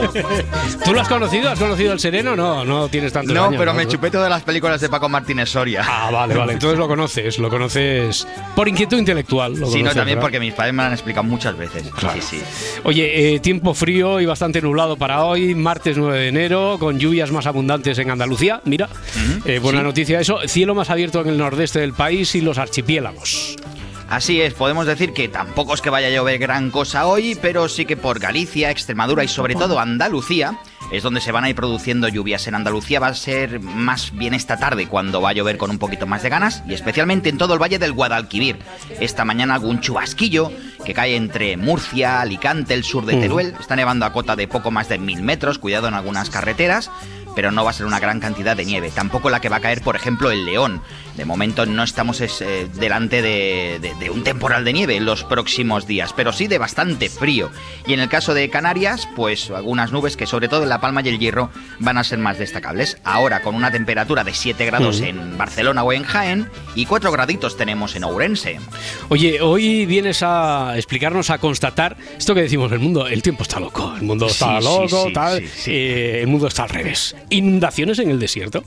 Speaker 16: [laughs]
Speaker 1: ¿Tú lo has conocido? ¿Has conocido el sereno? No, no tienes tantos
Speaker 2: No,
Speaker 1: años,
Speaker 2: pero me chupé todas las películas de Paco Martínez Soria.
Speaker 1: Ah, vale, vale. Entonces lo conoces, lo conoces por inquietud intelectual. Lo
Speaker 2: Sí, no, también
Speaker 1: ¿verdad?
Speaker 2: porque mis padres me lo han explicado muchas veces. Sí, sí.
Speaker 1: Oye, eh, tiempo frío y bastante nublado para hoy, martes 9 de enero, con lluvias más abundantes en Andalucía. Mira, eh, buena
Speaker 2: sí.
Speaker 1: noticia eso. Cielo más abierto en el nordeste del país y los archipiélagos.
Speaker 2: Así es, podemos decir que tampoco es que vaya a llover gran cosa hoy, pero sí que por Galicia, Extremadura y sobre todo Andalucía es donde se van a ir produciendo lluvias. En Andalucía va a ser más bien esta tarde cuando va a llover con un poquito más de ganas y especialmente en todo el valle del Guadalquivir. Esta mañana algún chubasquillo que cae entre Murcia, Alicante, el sur de
Speaker 1: Mm.
Speaker 2: Teruel. Está nevando a cota de poco más de mil metros, cuidado en algunas carreteras pero no va a ser una gran cantidad de nieve. Tampoco la que va a caer, por ejemplo, en León. De momento no estamos es, eh, delante de, de- de un temporal de nieve en los próximos días, pero sí de bastante frío. Y en el caso de Canarias, pues algunas nubes que sobre todo en La Palma y el Hierro van a ser más destacables. Ahora con una temperatura de 7 grados
Speaker 1: Mm.
Speaker 2: en Barcelona o en Jaén y 4 graditos tenemos en Ourense.
Speaker 1: Oye, hoy vienes a explicarnos, a constatar esto que decimos, el mundo, el tiempo está loco, el mundo está
Speaker 2: Sí,
Speaker 1: loco,
Speaker 2: sí,
Speaker 1: tal, eh, el mundo está al revés. Inundaciones en el desierto.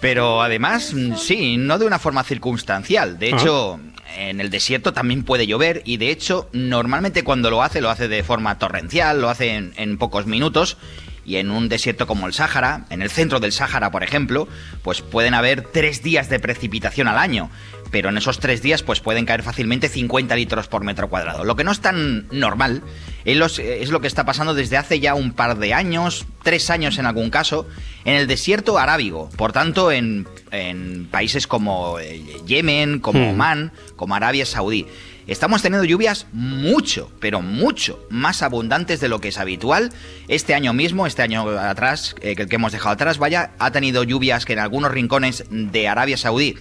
Speaker 2: Pero además, mm, sí, no de una forma circunstancial. De
Speaker 1: Ah.
Speaker 2: hecho, en el desierto también puede llover y de hecho, normalmente cuando lo hace, lo hace de forma torrencial, lo hace en, en pocos minutos. Y en un desierto como el Sáhara, en el centro del Sáhara, por ejemplo, pues pueden haber tres días de precipitación al año. Pero en esos tres días, pues pueden caer fácilmente 50 litros por metro cuadrado. Lo que no es tan normal es, los- es lo que está pasando desde hace ya un par de años, tres años en algún caso, en el desierto arábigo. Por tanto, en, en países como eh, Yemen, como
Speaker 1: Hmm.
Speaker 2: Omán, como Arabia Saudí. Estamos teniendo lluvias mucho, pero mucho más abundantes de lo que es habitual. Este año mismo, este año atrás, eh, que que hemos dejado atrás, vaya, ha tenido lluvias que en algunos rincones de Arabia Saudí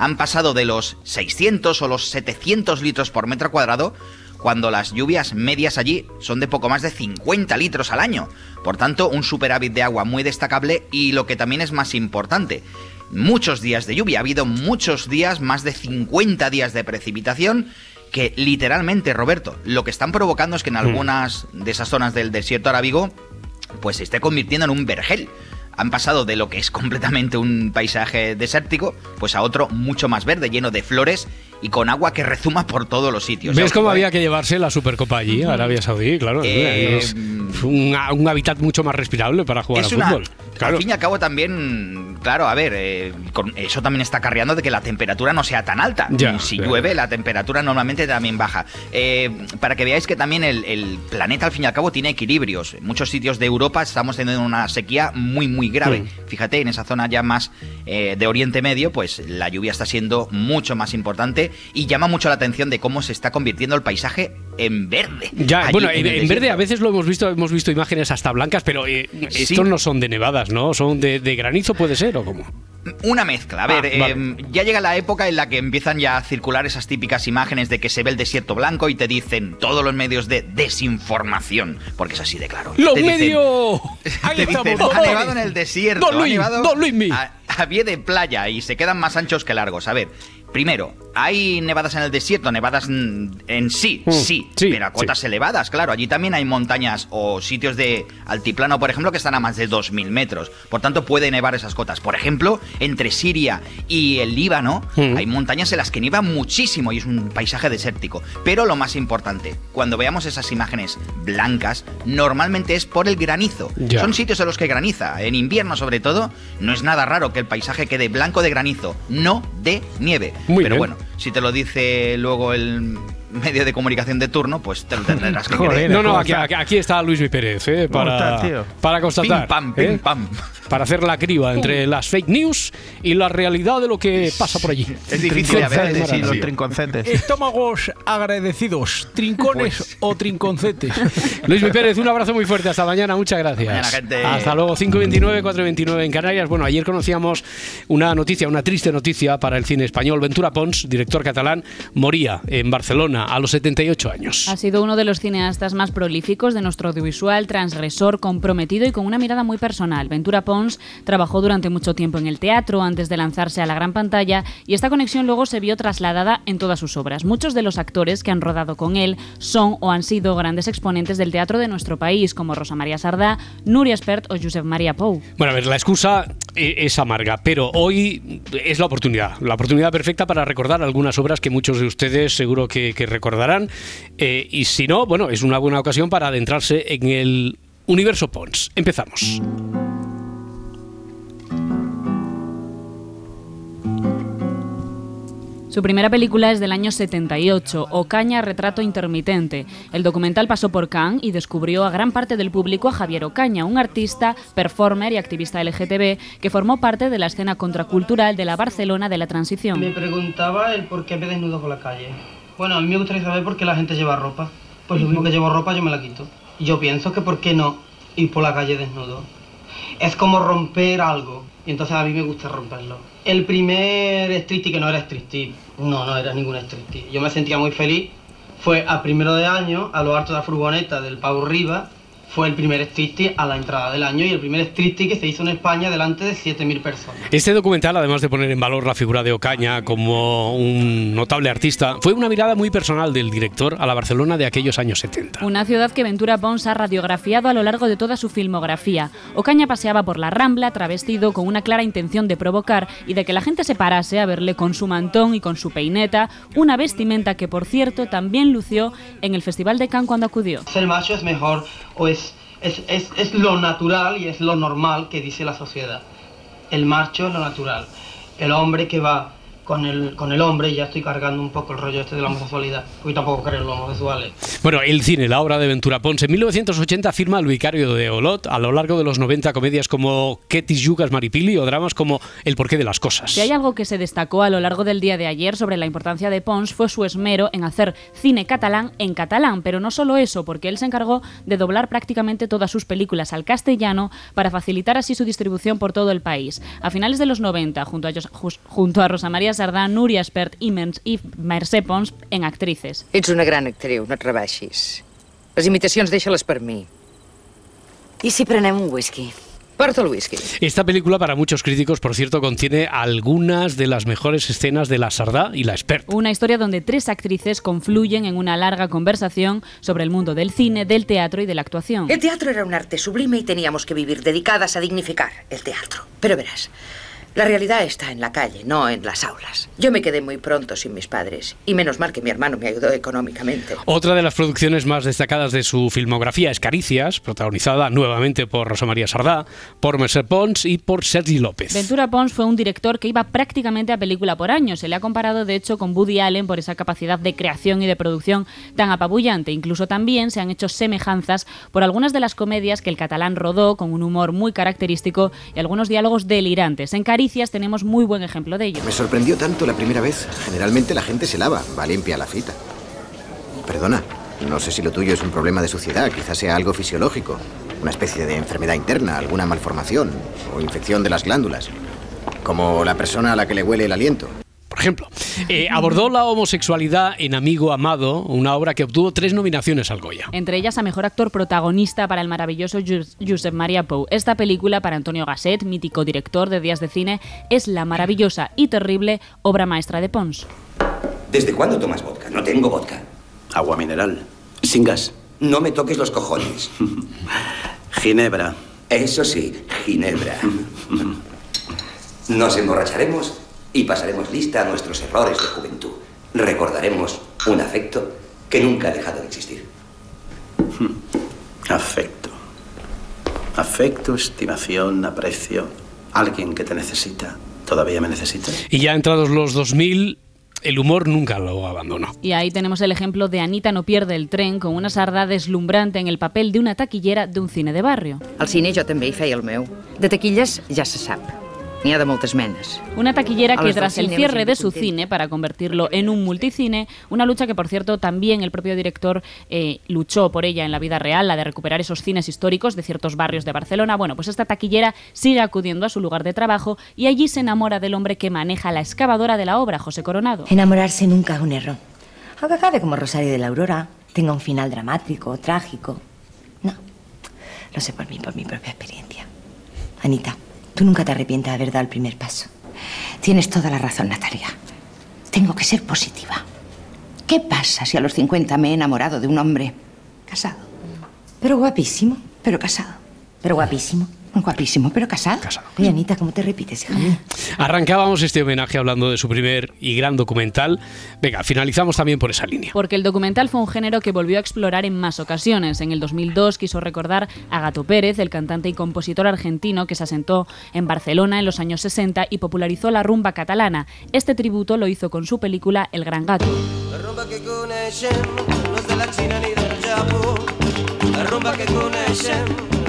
Speaker 2: han pasado de los 600 o los 700 litros por metro cuadrado, cuando las lluvias medias allí son de poco más de 50 litros al año. Por tanto, un superávit de agua muy destacable y lo que también es más importante, muchos días de lluvia. Ha habido muchos días, más de 50 días de precipitación que literalmente, Roberto, lo que están provocando es que en algunas de esas zonas del desierto arábigo pues se esté convirtiendo en un vergel. Han pasado de lo que es completamente un paisaje desértico, pues a otro mucho más verde, lleno de flores y con agua que rezuma por todos los sitios.
Speaker 1: ¿Ves cómo había que llevarse la Supercopa allí, a Arabia Saudí? Claro,
Speaker 2: Eh,
Speaker 1: es un, un hábitat mucho más respirable para jugar
Speaker 2: es
Speaker 1: a
Speaker 2: una,
Speaker 1: fútbol. Claro.
Speaker 2: Al fin y al cabo también claro, a ver, eh, con- eso también está acarreando de que la temperatura no sea tan alta.
Speaker 1: Ya,
Speaker 2: si
Speaker 1: claro.
Speaker 2: llueve, la temperatura normalmente también baja. Eh, para que veáis que también el, el planeta, al fin y al cabo, tiene equilibrios. En muchos sitios de Europa estamos teniendo una sequía muy, muy grave. Fíjate, en esa zona ya más eh, de Oriente Medio, pues la lluvia está siendo mucho más importante y llama mucho la atención de cómo se está convirtiendo el paisaje en verde.
Speaker 1: Ya,
Speaker 2: Allí
Speaker 1: bueno,
Speaker 2: en
Speaker 1: verde a veces lo hemos visto, hemos visto imágenes hasta blancas, pero eh,
Speaker 2: Sí.
Speaker 1: estos no son de nevadas, ¿no? Son de, de granizo, puede ser, o cómo.
Speaker 2: Una mezcla. A ver,
Speaker 1: Ah, vale.
Speaker 2: eh, ya llega la época en la que empiezan ya a circular esas típicas imágenes de que se ve el desierto blanco y te dicen todos los medios de desinformación, porque es así de claro.
Speaker 1: ¡Los medios! [laughs]
Speaker 2: ha nevado en el desierto,
Speaker 1: Don
Speaker 2: ha
Speaker 1: Luis,
Speaker 2: nevado
Speaker 1: Don Luismi.
Speaker 2: a, a pie de playa y se quedan más anchos que largos. A ver, primero, hay nevadas en el desierto, nevadas en sí,
Speaker 1: Mm,
Speaker 2: sí,
Speaker 1: sí,
Speaker 2: pero a cotas elevadas, claro. Allí también hay montañas o sitios de altiplano, por ejemplo, que están a más de 2.000 metros. Por tanto, puede nevar esas cotas. Por ejemplo, entre Siria y el Líbano
Speaker 1: Mm.
Speaker 2: hay montañas en las que nieva muchísimo y es un paisaje desértico. Pero lo más importante, cuando veamos esas imágenes blancas, normalmente es por el granizo. Son sitios en los que graniza. En invierno, sobre todo, no es nada raro que el paisaje quede blanco de granizo, no de nieve.
Speaker 1: Muy
Speaker 2: Pero
Speaker 1: bien.
Speaker 2: bueno, si te lo dice luego el medio de comunicación de turno, pues te lo tendrás que [laughs] creer.
Speaker 1: no, no, aquí, está Luis Pérez, ¿eh?
Speaker 2: ¿Cómo
Speaker 1: para, para constatar.
Speaker 2: Pim, pam,
Speaker 1: ¿eh?
Speaker 2: pam.
Speaker 1: Para hacer la criba [laughs] entre las fake news y la realidad de lo que pasa por allí.
Speaker 2: Es difícil a veces,
Speaker 4: sí, los trinconcetes.
Speaker 8: Estómagos agradecidos, trincones
Speaker 1: Pues.
Speaker 8: o trinconcetes. [laughs]
Speaker 1: Luis Pérez, un abrazo muy fuerte. Hasta mañana, muchas gracias.
Speaker 2: Mañana, gente.
Speaker 1: Hasta luego, 5.29, 4.29 en Canarias. Bueno, ayer conocíamos una noticia, una triste noticia para el cine español. Ventura Pons, director catalán, moría en Barcelona a los 78 años.
Speaker 3: Ha sido uno de los cineastas más prolíficos de nuestro audiovisual, transgresor, comprometido y con una mirada muy personal. Ventura Pons trabajó durante mucho tiempo en el teatro antes de lanzarse a la gran pantalla y esta conexión luego se vio trasladada en todas sus obras. Muchos de los actores que han rodado con él son o han sido grandes exponentes del teatro de nuestro país, como Rosa María Sardá, Nuria Espert o Josep María Pou.
Speaker 1: Bueno, a ver, la excusa eh, es amarga, pero hoy es la oportunidad, la oportunidad perfecta para recordar algunas obras que muchos de ustedes seguro que, que recordarán. Eh, y si no, bueno, es una buena ocasión para adentrarse en el universo Pons. Empezamos.
Speaker 3: Su primera película es del año 78, Ocaña Retrato Intermitente. El documental pasó por Cannes y descubrió a gran parte del público a Javier Ocaña, un artista, performer y activista LGTB que formó parte de la escena contracultural de la Barcelona de la transición.
Speaker 21: Me preguntaba el por qué me desnudo por la calle. Bueno, a mí me gustaría saber por qué la gente lleva ropa. Pues lo mismo que llevo ropa, yo me la quito. Y yo pienso que por qué no ir por la calle desnudo. Es como romper algo. Y entonces a mí me gusta romperlo. El primer striptease, que no era striptease, no, no era ningún striptease. Yo me sentía muy feliz. Fue a primero de año, a lo alto de la furgoneta del Pau Riva. Fue el primer striptease a la entrada del año y el primer striptease que se hizo en España delante de 7.000 personas.
Speaker 1: Este documental, además de poner en valor la figura de Ocaña como un notable artista, fue una mirada muy personal del director a la Barcelona de aquellos años 70.
Speaker 3: Una ciudad que Ventura Pons ha radiografiado a lo largo de toda su filmografía. Ocaña paseaba por la Rambla travestido con una clara intención de provocar y de que la gente se parase a verle con su mantón y con su peineta, una vestimenta que, por cierto, también lució en el Festival de Cannes cuando acudió.
Speaker 21: Ser macho es mejor o es, es, es, es lo natural y es lo normal que dice la sociedad. El macho es lo natural. El hombre que va con el, con el hombre, y ya estoy cargando un poco el rollo este de la homosexualidad, porque tampoco creo en los homosexuales.
Speaker 1: Bueno, el cine, la obra de Ventura Pons. En 1980 firma El Vicario de Olot. A lo largo de los 90, comedias como Ketis Yugas Maripili o dramas como El porqué de las cosas.
Speaker 3: Si hay algo que se destacó a lo largo del día de ayer sobre la importancia de Pons fue su esmero en hacer cine catalán en catalán, pero no solo eso, porque él se encargó de doblar prácticamente todas sus películas al castellano para facilitar así su distribución por todo el país. A finales de los 90, junto a, junto a Rosa María Sardà, Núria Espert i, Mens- i Mercè Pons en actrices.
Speaker 11: Ets una gran actriu, no et rebaixis. Les imitacions deixa-les per mi. I si prenem un whisky? Porta el whisky.
Speaker 1: Esta película, para muchos críticos, por cierto, contiene algunas de las mejores escenas de la Sardá y la Espert.
Speaker 3: Una historia donde tres actrices confluyen en una larga conversación sobre el mundo del cine, del teatro y de la actuación.
Speaker 11: El teatro era un arte sublime y teníamos que vivir dedicadas a dignificar el teatro. Pero verás,
Speaker 22: La realidad está en la calle, no en las aulas. Yo me quedé muy pronto sin mis padres, y menos mal que mi hermano me ayudó económicamente.
Speaker 1: Otra de las producciones más destacadas de su filmografía es Caricias, protagonizada nuevamente por Rosa María Sardá, por Mercer Pons y por Sergi López.
Speaker 3: Ventura Pons fue un director que iba prácticamente a película por año. Se le ha comparado, de hecho, con Woody Allen por esa capacidad de creación y de producción tan apabullante. Incluso también se han hecho semejanzas por algunas de las comedias que el catalán rodó con un humor muy característico y algunos diálogos delirantes. En Tenemos muy buen ejemplo de ello.
Speaker 23: Me sorprendió tanto la primera vez. Generalmente la gente se lava, va limpia la cita. Perdona, no sé si lo tuyo es un problema de suciedad, quizás sea algo fisiológico, una especie de enfermedad interna, alguna malformación o infección de las glándulas, como la persona a la que le huele el aliento.
Speaker 1: Por ejemplo, eh, abordó la homosexualidad en Amigo Amado, una obra que obtuvo tres nominaciones al Goya.
Speaker 3: Entre ellas a Mejor Actor Protagonista para el maravilloso Josep María Pou. Esta película, para Antonio Gasset, mítico director de Días de Cine, es la maravillosa y terrible obra maestra de Pons.
Speaker 24: ¿Desde cuándo tomas vodka? No tengo vodka.
Speaker 25: Agua mineral. Sin gas.
Speaker 24: No me toques los cojones. [laughs]
Speaker 25: Ginebra.
Speaker 24: Eso sí, Ginebra. [laughs] Nos emborracharemos y pasaremos lista a nuestros errores de juventud. Recordaremos un afecto que nunca ha dejado de existir.
Speaker 25: Afecto. Afecto, estimación, aprecio. Alguien que te necesita. ¿Todavía me necesita?
Speaker 1: Y ya entrados los 2000, el humor nunca lo abandonó.
Speaker 3: Y ahí tenemos el ejemplo de Anita no pierde el tren con una sarda deslumbrante en el papel de una taquillera de un cine de barrio.
Speaker 22: Al cine jo també hi feia el meu. De taquilles ja se sap. N'hi ha de moltes menes.
Speaker 3: Una taquillera que tras el cierre de su cine para convertirlo en un multicine, una lucha que por cierto también el propio director eh, luchó por ella en la vida real, la de recuperar esos cines históricos de ciertos barrios de Barcelona. Bueno, pues esta taquillera sigue acudiendo a su lugar de trabajo y allí se enamora del hombre que maneja la excavadora de la obra, José Coronado.
Speaker 26: Enamorarse nunca es un error. Aunque acabe como Rosario de la Aurora, tenga un final dramático, trágico. No, lo sé por mí, por mi propia experiencia. Anita, tú nunca te arrepientas de haber dado el primer paso. Tienes toda la razón, Natalia. Tengo que ser positiva. ¿Qué pasa si a los 50 me he enamorado de un hombre casado? Pero guapísimo, pero casado. Pero guapísimo, guapísimo, pero casado. Oye, Anita, ¿cómo te repites, hija mía?
Speaker 1: Arrancábamos este homenaje hablando de su primer y gran documental. Venga, finalizamos también por esa línea.
Speaker 3: Porque el documental fue un género que volvió a explorar en más ocasiones. En el 2002 quiso recordar a Gato Pérez, el cantante y compositor argentino que se asentó en Barcelona en los años 60 y popularizó la rumba catalana. Este tributo lo hizo con su película El Gran Gato.
Speaker 27: La rumba que no és de la Xina ni del Japó. La rumba que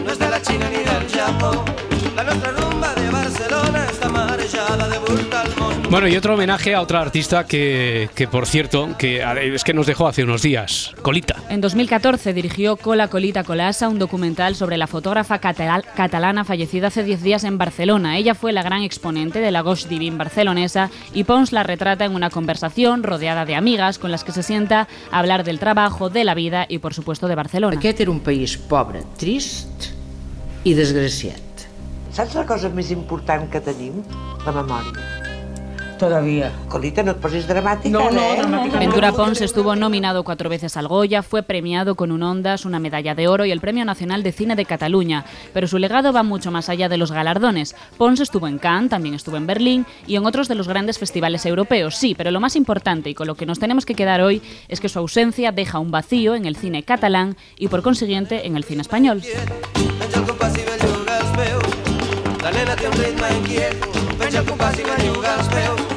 Speaker 27: no és de la Xina ni del Japó. La nostra rumba de Barcelona està marejada de món.
Speaker 1: Bueno, y otro homenaje a otra artista que, que por cierto, que es que nos dejó hace unos días, Colita.
Speaker 3: En 2014 dirigió Cola Colita Colasa, un documental sobre la fotógrafa catalal- catalana fallecida hace 10 días en Barcelona. Ella fue la gran exponente de la gauche divine barcelonesa y Pons la retrata en una conversación rodeada de amigas con las que se sienta a hablar del trabajo, de la vida y por supuesto de Barcelona.
Speaker 28: Aquest era un país pobre, trist i desgraciat.
Speaker 29: Saps la cosa més important que tenim? La memòria. Todavía. Colita, no et posis dramàtica, No, no, eh? dramàtica
Speaker 3: Ventura Pons estuvo nominado cuatro veces al Goya, fue premiado con un Ondas, una medalla de oro y el Premio Nacional de Cine de Cataluña. Pero su legado va mucho más allá de los galardones. Pons estuvo en Cannes, también estuvo en Berlín y en otros de los grandes festivales europeos, sí, pero lo más importante y con lo que nos tenemos que quedar hoy es que su ausencia deja un vacío en el cine catalán y por consiguiente en el cine español.
Speaker 27: Penja el compàs i belluga els peus.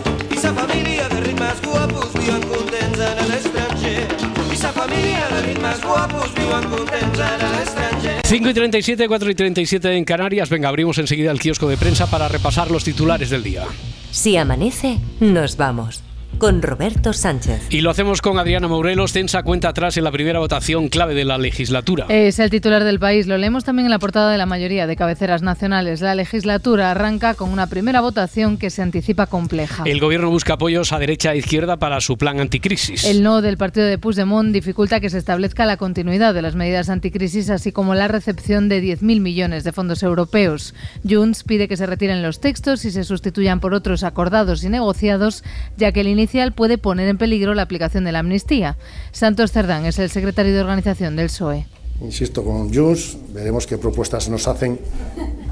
Speaker 1: 5 y 37, 4 y 37 en Canarias. Venga, abrimos enseguida el kiosco de prensa para repasar los titulares del día.
Speaker 30: Si amanece, nos vamos. Con Roberto Sánchez.
Speaker 1: Y lo hacemos con Adriana Morelos, tensa cuenta atrás en la primera votación clave de la legislatura.
Speaker 31: Es el titular del país. Lo leemos también en la portada de la mayoría de cabeceras nacionales. La legislatura arranca con una primera votación que se anticipa compleja.
Speaker 1: El gobierno busca apoyos a derecha e izquierda para su plan anticrisis.
Speaker 31: El no del partido de Puigdemont dificulta que se establezca la continuidad de las medidas anticrisis, así como la recepción de 10.000 millones de fondos europeos. Junts pide que se retiren los textos y se sustituyan por otros acordados y negociados, ya que el inicial puede poner en peligro la aplicación de la amnistía. Santos Cerdán es el secretario de organización del PSOE.
Speaker 32: Insisto, con Junts veremos qué propuestas nos hacen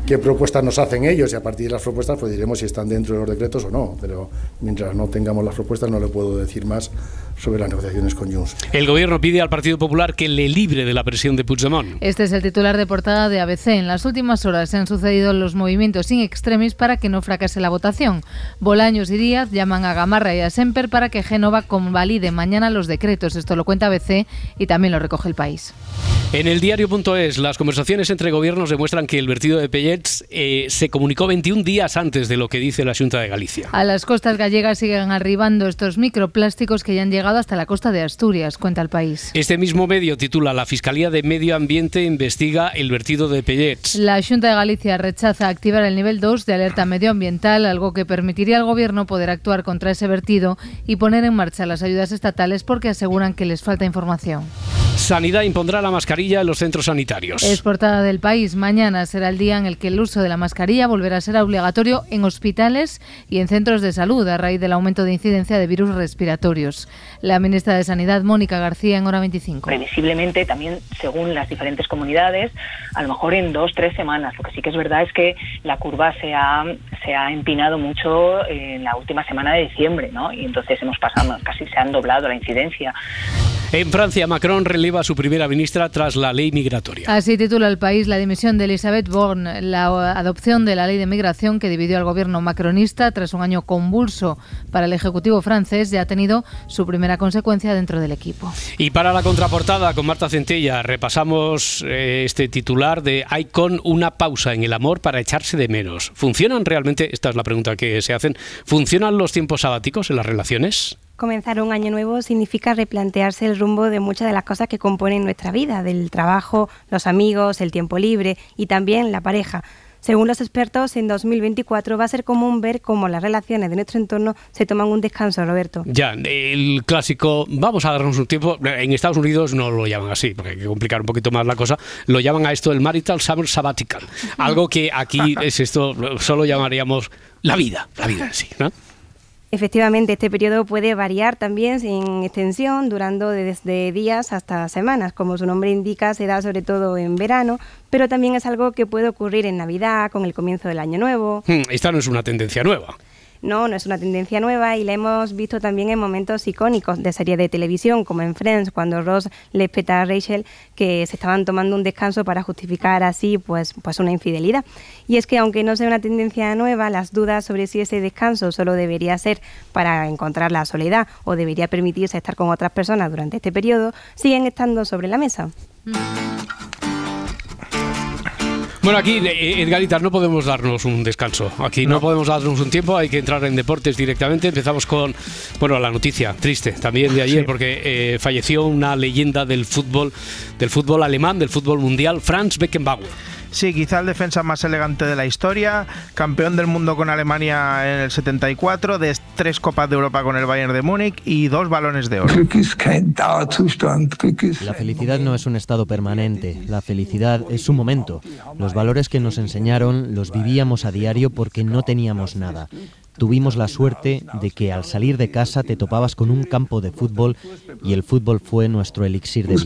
Speaker 33: qué propuestas nos hacen ellos y a partir de las propuestas pues diremos si están dentro de los decretos o no. Pero mientras no tengamos las propuestas no le puedo decir más sobre las negociaciones con Junts.
Speaker 1: El gobierno pide al Partido Popular que le libre de la presión de Puigdemont.
Speaker 31: Este es el titular de portada de ABC. En las últimas horas se han sucedido los movimientos sin extremis para que no fracase la votación. Bolaños y Díaz llaman a Gamarra y a Semper para que Génova convalide mañana los decretos. Esto lo cuenta ABC y también lo recoge el país.
Speaker 1: En el diario.es, las conversaciones entre gobiernos demuestran que el vertido de Pellets eh, se comunicó 21 días antes de lo que dice la Junta de Galicia.
Speaker 31: A las costas gallegas siguen arribando estos microplásticos que ya han llegado hasta la costa de Asturias, cuenta el país.
Speaker 1: Este mismo medio titula La Fiscalía de Medio Ambiente investiga el vertido de Pellets.
Speaker 31: La Junta de Galicia rechaza activar el nivel 2 de alerta medioambiental, algo que permitiría al gobierno poder actuar contra ese vertido y poner en marcha las ayudas estatales porque aseguran que les falta información.
Speaker 1: Sanidad impondrá la mascarilla en los centros sanitarios.
Speaker 31: Es portada del país. Mañana será el día en el que el uso de la mascarilla volverá a ser obligatorio en hospitales y en centros de salud a raíz del aumento de incidencia de virus respiratorios. La ministra de Sanidad, Mónica García, en hora 25.
Speaker 34: Previsiblemente, también según las diferentes comunidades, a lo mejor en dos, tres semanas. Lo que sí que es verdad es que la curva se ha, se ha empinado mucho en la última semana de diciembre, ¿no? Y entonces hemos pasado, casi se han doblado la incidencia.
Speaker 1: En Francia, Macron releva a su primera ministra tras la ley migratoria.
Speaker 31: Así titula el país la dimisión de Elisabeth Borne, la adopción de la ley de migración que dividió al gobierno macronista tras un año convulso para el Ejecutivo francés ya ha tenido su primera consecuencia dentro del equipo.
Speaker 1: Y para la contraportada con Marta Centella repasamos eh, este titular de Icon, una pausa en el amor para echarse de menos. ¿Funcionan realmente, esta es la pregunta que se hacen, ¿funcionan los tiempos sabáticos en las relaciones?
Speaker 35: Comenzar un año nuevo significa replantearse el rumbo de muchas de las cosas que componen nuestra vida, del trabajo, los amigos, el tiempo libre y también la pareja. Según los expertos, en 2024 va a ser común ver cómo las relaciones de nuestro entorno se toman un descanso, Roberto.
Speaker 1: Ya, el clásico, vamos a darnos un tiempo, en Estados Unidos no lo llaman así, porque hay que complicar un poquito más la cosa, lo llaman a esto el Marital Summer Sabbatical, algo que aquí es esto, solo llamaríamos la vida, la vida sí, ¿no?
Speaker 35: Efectivamente, este periodo puede variar también en extensión, durando desde días hasta semanas. Como su nombre indica, se da sobre todo en verano, pero también es algo que puede ocurrir en Navidad, con el comienzo del Año Nuevo.
Speaker 1: Hmm, esta no es una tendencia nueva.
Speaker 35: No, no es una tendencia nueva y la hemos visto también en momentos icónicos de series de televisión, como en Friends, cuando Ross le peta a Rachel que se estaban tomando un descanso para justificar así pues, pues una infidelidad. Y es que aunque no sea una tendencia nueva, las dudas sobre si ese descanso solo debería ser para encontrar la soledad o debería permitirse estar con otras personas durante este periodo, siguen estando sobre la mesa.
Speaker 1: Bueno, aquí, eh, Edgarita, no podemos darnos un descanso. Aquí no. podemos darnos un tiempo, hay que entrar en deportes directamente. Empezamos con, bueno, la noticia triste también de ayer, porque eh, falleció una leyenda del fútbol, del fútbol alemán, del fútbol mundial, Franz Beckenbauer.
Speaker 4: Sí, quizá el defensa más elegante de la historia, campeón del mundo con Alemania en el 74, de tres Copas de Europa con el Bayern de Múnich y dos balones de oro.
Speaker 36: La felicidad no es un estado permanente, la felicidad es un momento. Los valores que nos enseñaron los vivíamos a diario porque no teníamos nada. Tuvimos la suerte de que al salir de casa te topabas con un campo de fútbol y el fútbol fue nuestro elixir de vida.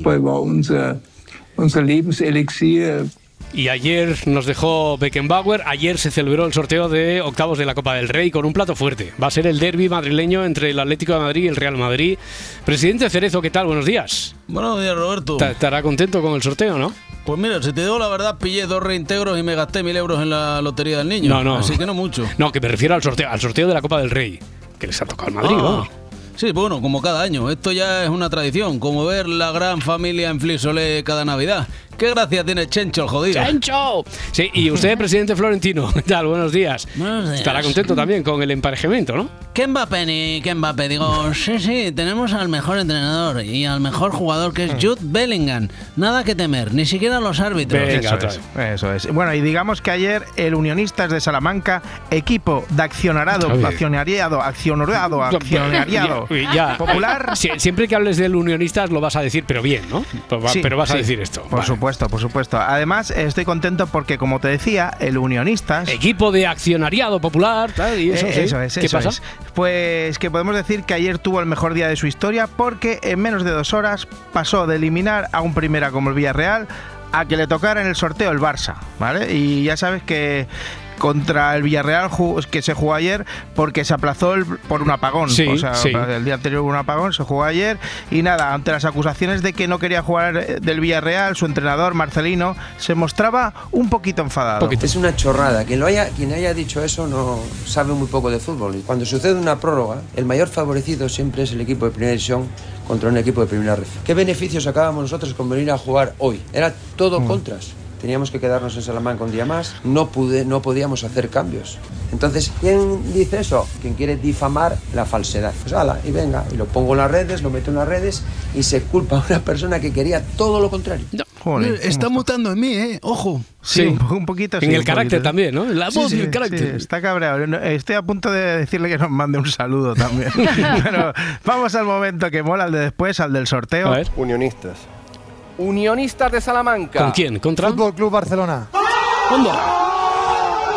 Speaker 1: Y ayer nos dejó Beckenbauer. Ayer se celebró el sorteo de octavos de la Copa del Rey con un plato fuerte. Va a ser el derby madrileño entre el Atlético de Madrid y el Real Madrid. Presidente Cerezo, ¿qué tal? Buenos días.
Speaker 37: Buenos días, Roberto.
Speaker 1: Estará contento con el sorteo, ¿no?
Speaker 37: Pues mira, si te digo la verdad, pillé dos reintegros y me gasté mil euros en la lotería del niño.
Speaker 1: No, no.
Speaker 37: Así que no mucho.
Speaker 1: No, que me refiero al sorteo, al sorteo de la Copa del Rey, que les ha tocado al Madrid,
Speaker 37: Ah.
Speaker 1: vamos.
Speaker 37: Sí, bueno, como cada año. Esto ya es una tradición, como ver la gran familia en Flisolé cada Navidad. ¿Qué gracia tiene Chencho, el jodido?
Speaker 1: ¡Chencho! Sí, y usted, presidente Florentino, [laughs] ¿qué tal? Buenos días.
Speaker 37: Buenos días.
Speaker 1: Estará contento también con el emparejamiento, ¿no?
Speaker 38: ¿Qué Mbappé ni qué Mbappé? Digo, [laughs] sí, sí, tenemos al mejor entrenador y al mejor jugador que es Jude Bellingham. Nada que temer, ni siquiera los árbitros.
Speaker 4: eso, es, eso es. Bueno, y digamos que ayer el Unionistas de Salamanca, equipo de accionarado,
Speaker 1: Otra vez.
Speaker 4: accionariado, accionariado, [laughs] accionariado
Speaker 1: Ya.
Speaker 4: popular.
Speaker 1: Sie- siempre que hables del unionistas lo vas a decir, pero bien, ¿no? Pero,
Speaker 4: Sí,
Speaker 1: pero vas a decir esto.
Speaker 4: Por supuesto, por supuesto. Además, estoy contento porque, como te decía, el Unionistas.
Speaker 1: Equipo de accionariado popular, tal, y eso,
Speaker 4: Eh,
Speaker 1: sí.
Speaker 4: eso es,
Speaker 1: ¿Qué
Speaker 4: eso
Speaker 1: pasa?
Speaker 4: es. Pues que podemos decir que ayer tuvo el mejor día de su historia porque en menos de dos horas pasó de eliminar a un primera como el Villarreal a que le tocara en el sorteo el Barça, ¿vale? Y ya sabes que contra el Villarreal que se jugó ayer porque se aplazó por un apagón.
Speaker 1: Sí,
Speaker 4: o sea,
Speaker 1: sí.
Speaker 4: el día anterior hubo un apagón, se jugó ayer y nada, ante las acusaciones de que no quería jugar eh, del Villarreal, su entrenador Marcelino se mostraba un poquito enfadado.
Speaker 39: Es una chorrada. Quien, lo haya, quien haya dicho eso no sabe muy poco de fútbol. Y cuando sucede una prórroga, el mayor favorecido siempre es el equipo de primera división contra un equipo de primera red. ¿Qué beneficios sacábamos nosotros con venir a jugar hoy? Era todo contras. Teníamos que quedarnos en Salamanca un día más. No, pude, no podíamos hacer cambios. Entonces, ¿quién dice eso? Quien quiere difamar la falsedad. Pues ala, y venga, y lo pongo en las redes, lo meto en las redes y se culpa a una persona que quería todo lo contrario.
Speaker 4: Joder,
Speaker 37: Está mutando en mí, ¿eh? Ojo.
Speaker 4: Sí, un po- un poquito.
Speaker 1: En
Speaker 4: sí,
Speaker 1: el carácter
Speaker 4: poquito.
Speaker 1: también, ¿no? La
Speaker 4: Sí,
Speaker 1: voz y
Speaker 4: sí,
Speaker 1: el carácter.
Speaker 4: sí, está cabreado. No, Estoy a punto de decirle que nos mande un saludo también. [laughs] Pero vamos al momento que mola, al de después, al del sorteo.
Speaker 40: Unionistas. Unionistas de Salamanca.
Speaker 1: ¿Con quién? ¿Contra?
Speaker 40: Fútbol Club Barcelona.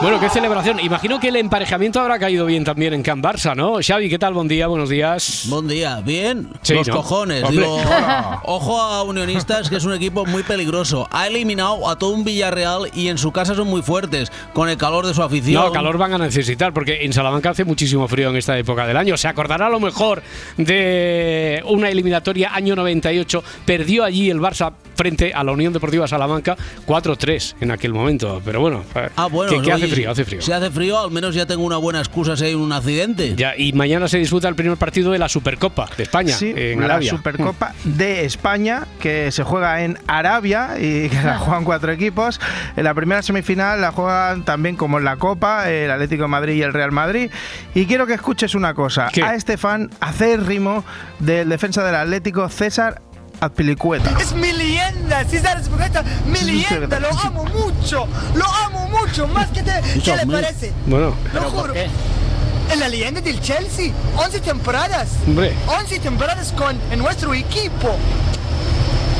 Speaker 1: Bueno, qué celebración. Imagino que el emparejamiento habrá caído bien también en Can Barça, ¿no? Xavi, ¿qué tal? Buen día, buenos días.
Speaker 38: Buen día, bien.
Speaker 1: Sí,
Speaker 38: Los
Speaker 1: ¿no?
Speaker 38: cojones.
Speaker 1: Hombre.
Speaker 38: Digo, [laughs] ojo a Unionistas, que es un equipo muy peligroso. Ha eliminado a todo un Villarreal y en su casa son muy fuertes, con el calor de su afición.
Speaker 1: No, calor van a necesitar, porque en Salamanca hace muchísimo frío en esta época del año. Se acordará a lo mejor de una eliminatoria año 98. Perdió allí el Barça frente a la Unión Deportiva Salamanca 4-3 en aquel momento. Pero bueno,
Speaker 38: Ah, bueno,
Speaker 1: que, que hace frío, hace frío.
Speaker 38: Si hace frío, al menos ya tengo una buena excusa si hay un accidente.
Speaker 1: Ya, y mañana se disputa el primer partido de la Supercopa de España
Speaker 4: Sí,
Speaker 1: en
Speaker 4: la
Speaker 1: Arabia.
Speaker 4: Supercopa de España que se juega en Arabia y [laughs] que la juegan cuatro equipos. En la primera semifinal la juegan también como en la Copa el Atlético de Madrid y el Real Madrid. Y quiero que escuches una cosa. A este fan acérrimo del defensa del Atlético, César Azpilicueta.
Speaker 41: Es mi leyenda, César Azpilicueta, mi leyenda, lo amo mucho, lo amo mucho, más que te, ¿qué le parece?
Speaker 1: Bueno,
Speaker 41: Lo juro. Es la leyenda del Chelsea, 11 temporadas.
Speaker 1: Hombre.
Speaker 41: 11 temporadas con en nuestro equipo.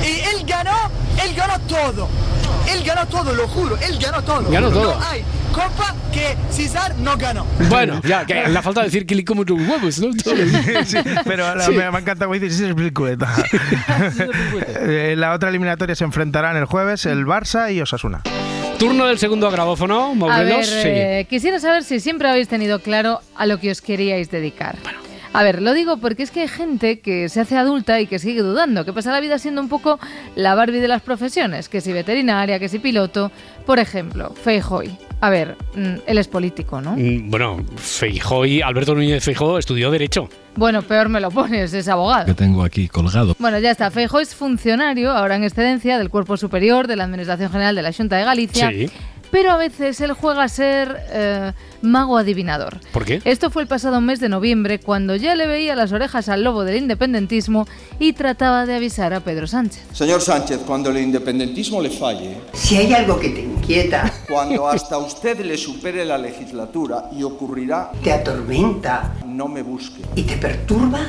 Speaker 41: Y él ganó, él ganó todo. Él ganó todo, lo juro, él ganó todo.
Speaker 1: Ganó todo.
Speaker 41: No hay copa que César no ganó.
Speaker 1: Bueno, ya, que [laughs] le falta decir que le como tus huevos, ¿no?
Speaker 4: Sí, pero la-
Speaker 1: Sí.
Speaker 4: me, me encanta como dices, Azpilicueta. Eh, la otra eliminatoria se enfrentarán el jueves el Barça y Osasuna.
Speaker 1: Turno del segundo grabófono,
Speaker 31: A ver.
Speaker 1: Sí.
Speaker 31: eh, quisiera saber si siempre habéis tenido claro a lo que os queríais dedicar. A ver, lo digo porque es que hay gente que se hace adulta y que sigue dudando, que pasa la vida siendo un poco la Barbie de las profesiones, que si veterinaria, que si piloto. Por ejemplo, Feijoy. A ver, mm, él es político, ¿no?
Speaker 1: Mm, Bueno, Feijó y Alberto Núñez Feijó estudió Derecho.
Speaker 31: Bueno, peor me lo pones, es abogado.
Speaker 1: Que tengo aquí colgado.
Speaker 31: Bueno, ya está. Feijóo es funcionario, ahora en excedencia, del Cuerpo Superior de la Administración General de la Junta de Galicia.
Speaker 1: Sí.
Speaker 31: Pero a veces él juega a ser eh, mago adivinador.
Speaker 1: ¿Por qué?
Speaker 31: Esto fue el pasado mes de noviembre, cuando ya le veía las orejas al lobo del independentismo y trataba de avisar a Pedro Sánchez.
Speaker 42: Señor Sánchez, cuando el independentismo le falle,
Speaker 26: Si hay algo que te inquieta,
Speaker 42: cuando hasta usted le supere la legislatura y ocurrirá,
Speaker 26: te atormenta
Speaker 42: no me busque.
Speaker 26: y te perturba,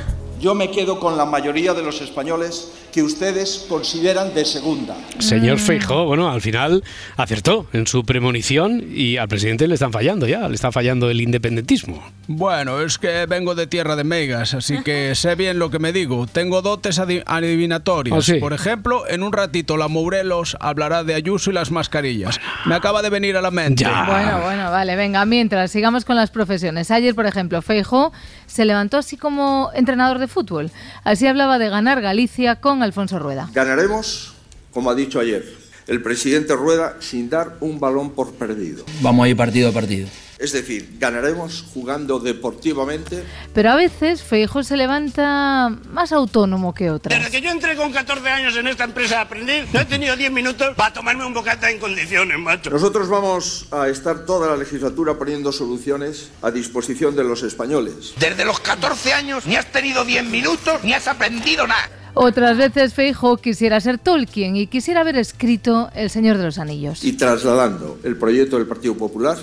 Speaker 42: Yo me quedo con la mayoría de los españoles que ustedes consideran de segunda.
Speaker 1: Señor Feijó, bueno, al final acertó en su premonición y al presidente le están fallando ya, le está fallando el independentismo.
Speaker 37: Bueno, es que vengo de tierra de megas, así que sé bien lo que me digo. Tengo dotes adi- adivinatorias.
Speaker 1: ¿Ah, sí?
Speaker 37: Por ejemplo, en un ratito la Mourelos hablará de Ayuso y las mascarillas. Me acaba de venir a la mente.
Speaker 31: Bueno, bueno, vale, venga, mientras sigamos con las profesiones. Ayer, por ejemplo, Feijo se levantó así como entrenador de fútbol. Así hablaba de ganar Galicia con Alfonso Rueda.
Speaker 42: Ganaremos, como ha dicho ayer, el presidente Rueda sin dar un balón por perdido.
Speaker 43: Vamos a ir partido a partido.
Speaker 42: Es decir, ganaremos jugando deportivamente
Speaker 31: Pero a veces Feijo se levanta más autónomo que otras.
Speaker 44: Desde que yo entré con 14 años en esta empresa a aprender, no he tenido 10 minutos para tomarme un bocata en condiciones, macho.
Speaker 42: Nosotros vamos a estar toda la legislatura poniendo soluciones a disposición de los españoles.
Speaker 44: Desde los 14 años ni has tenido 10 minutos ni has aprendido nada.
Speaker 31: Otras veces Feijo quisiera ser Tolkien y quisiera haber escrito El Señor de los Anillos.
Speaker 42: Y trasladando el proyecto del Partido Popular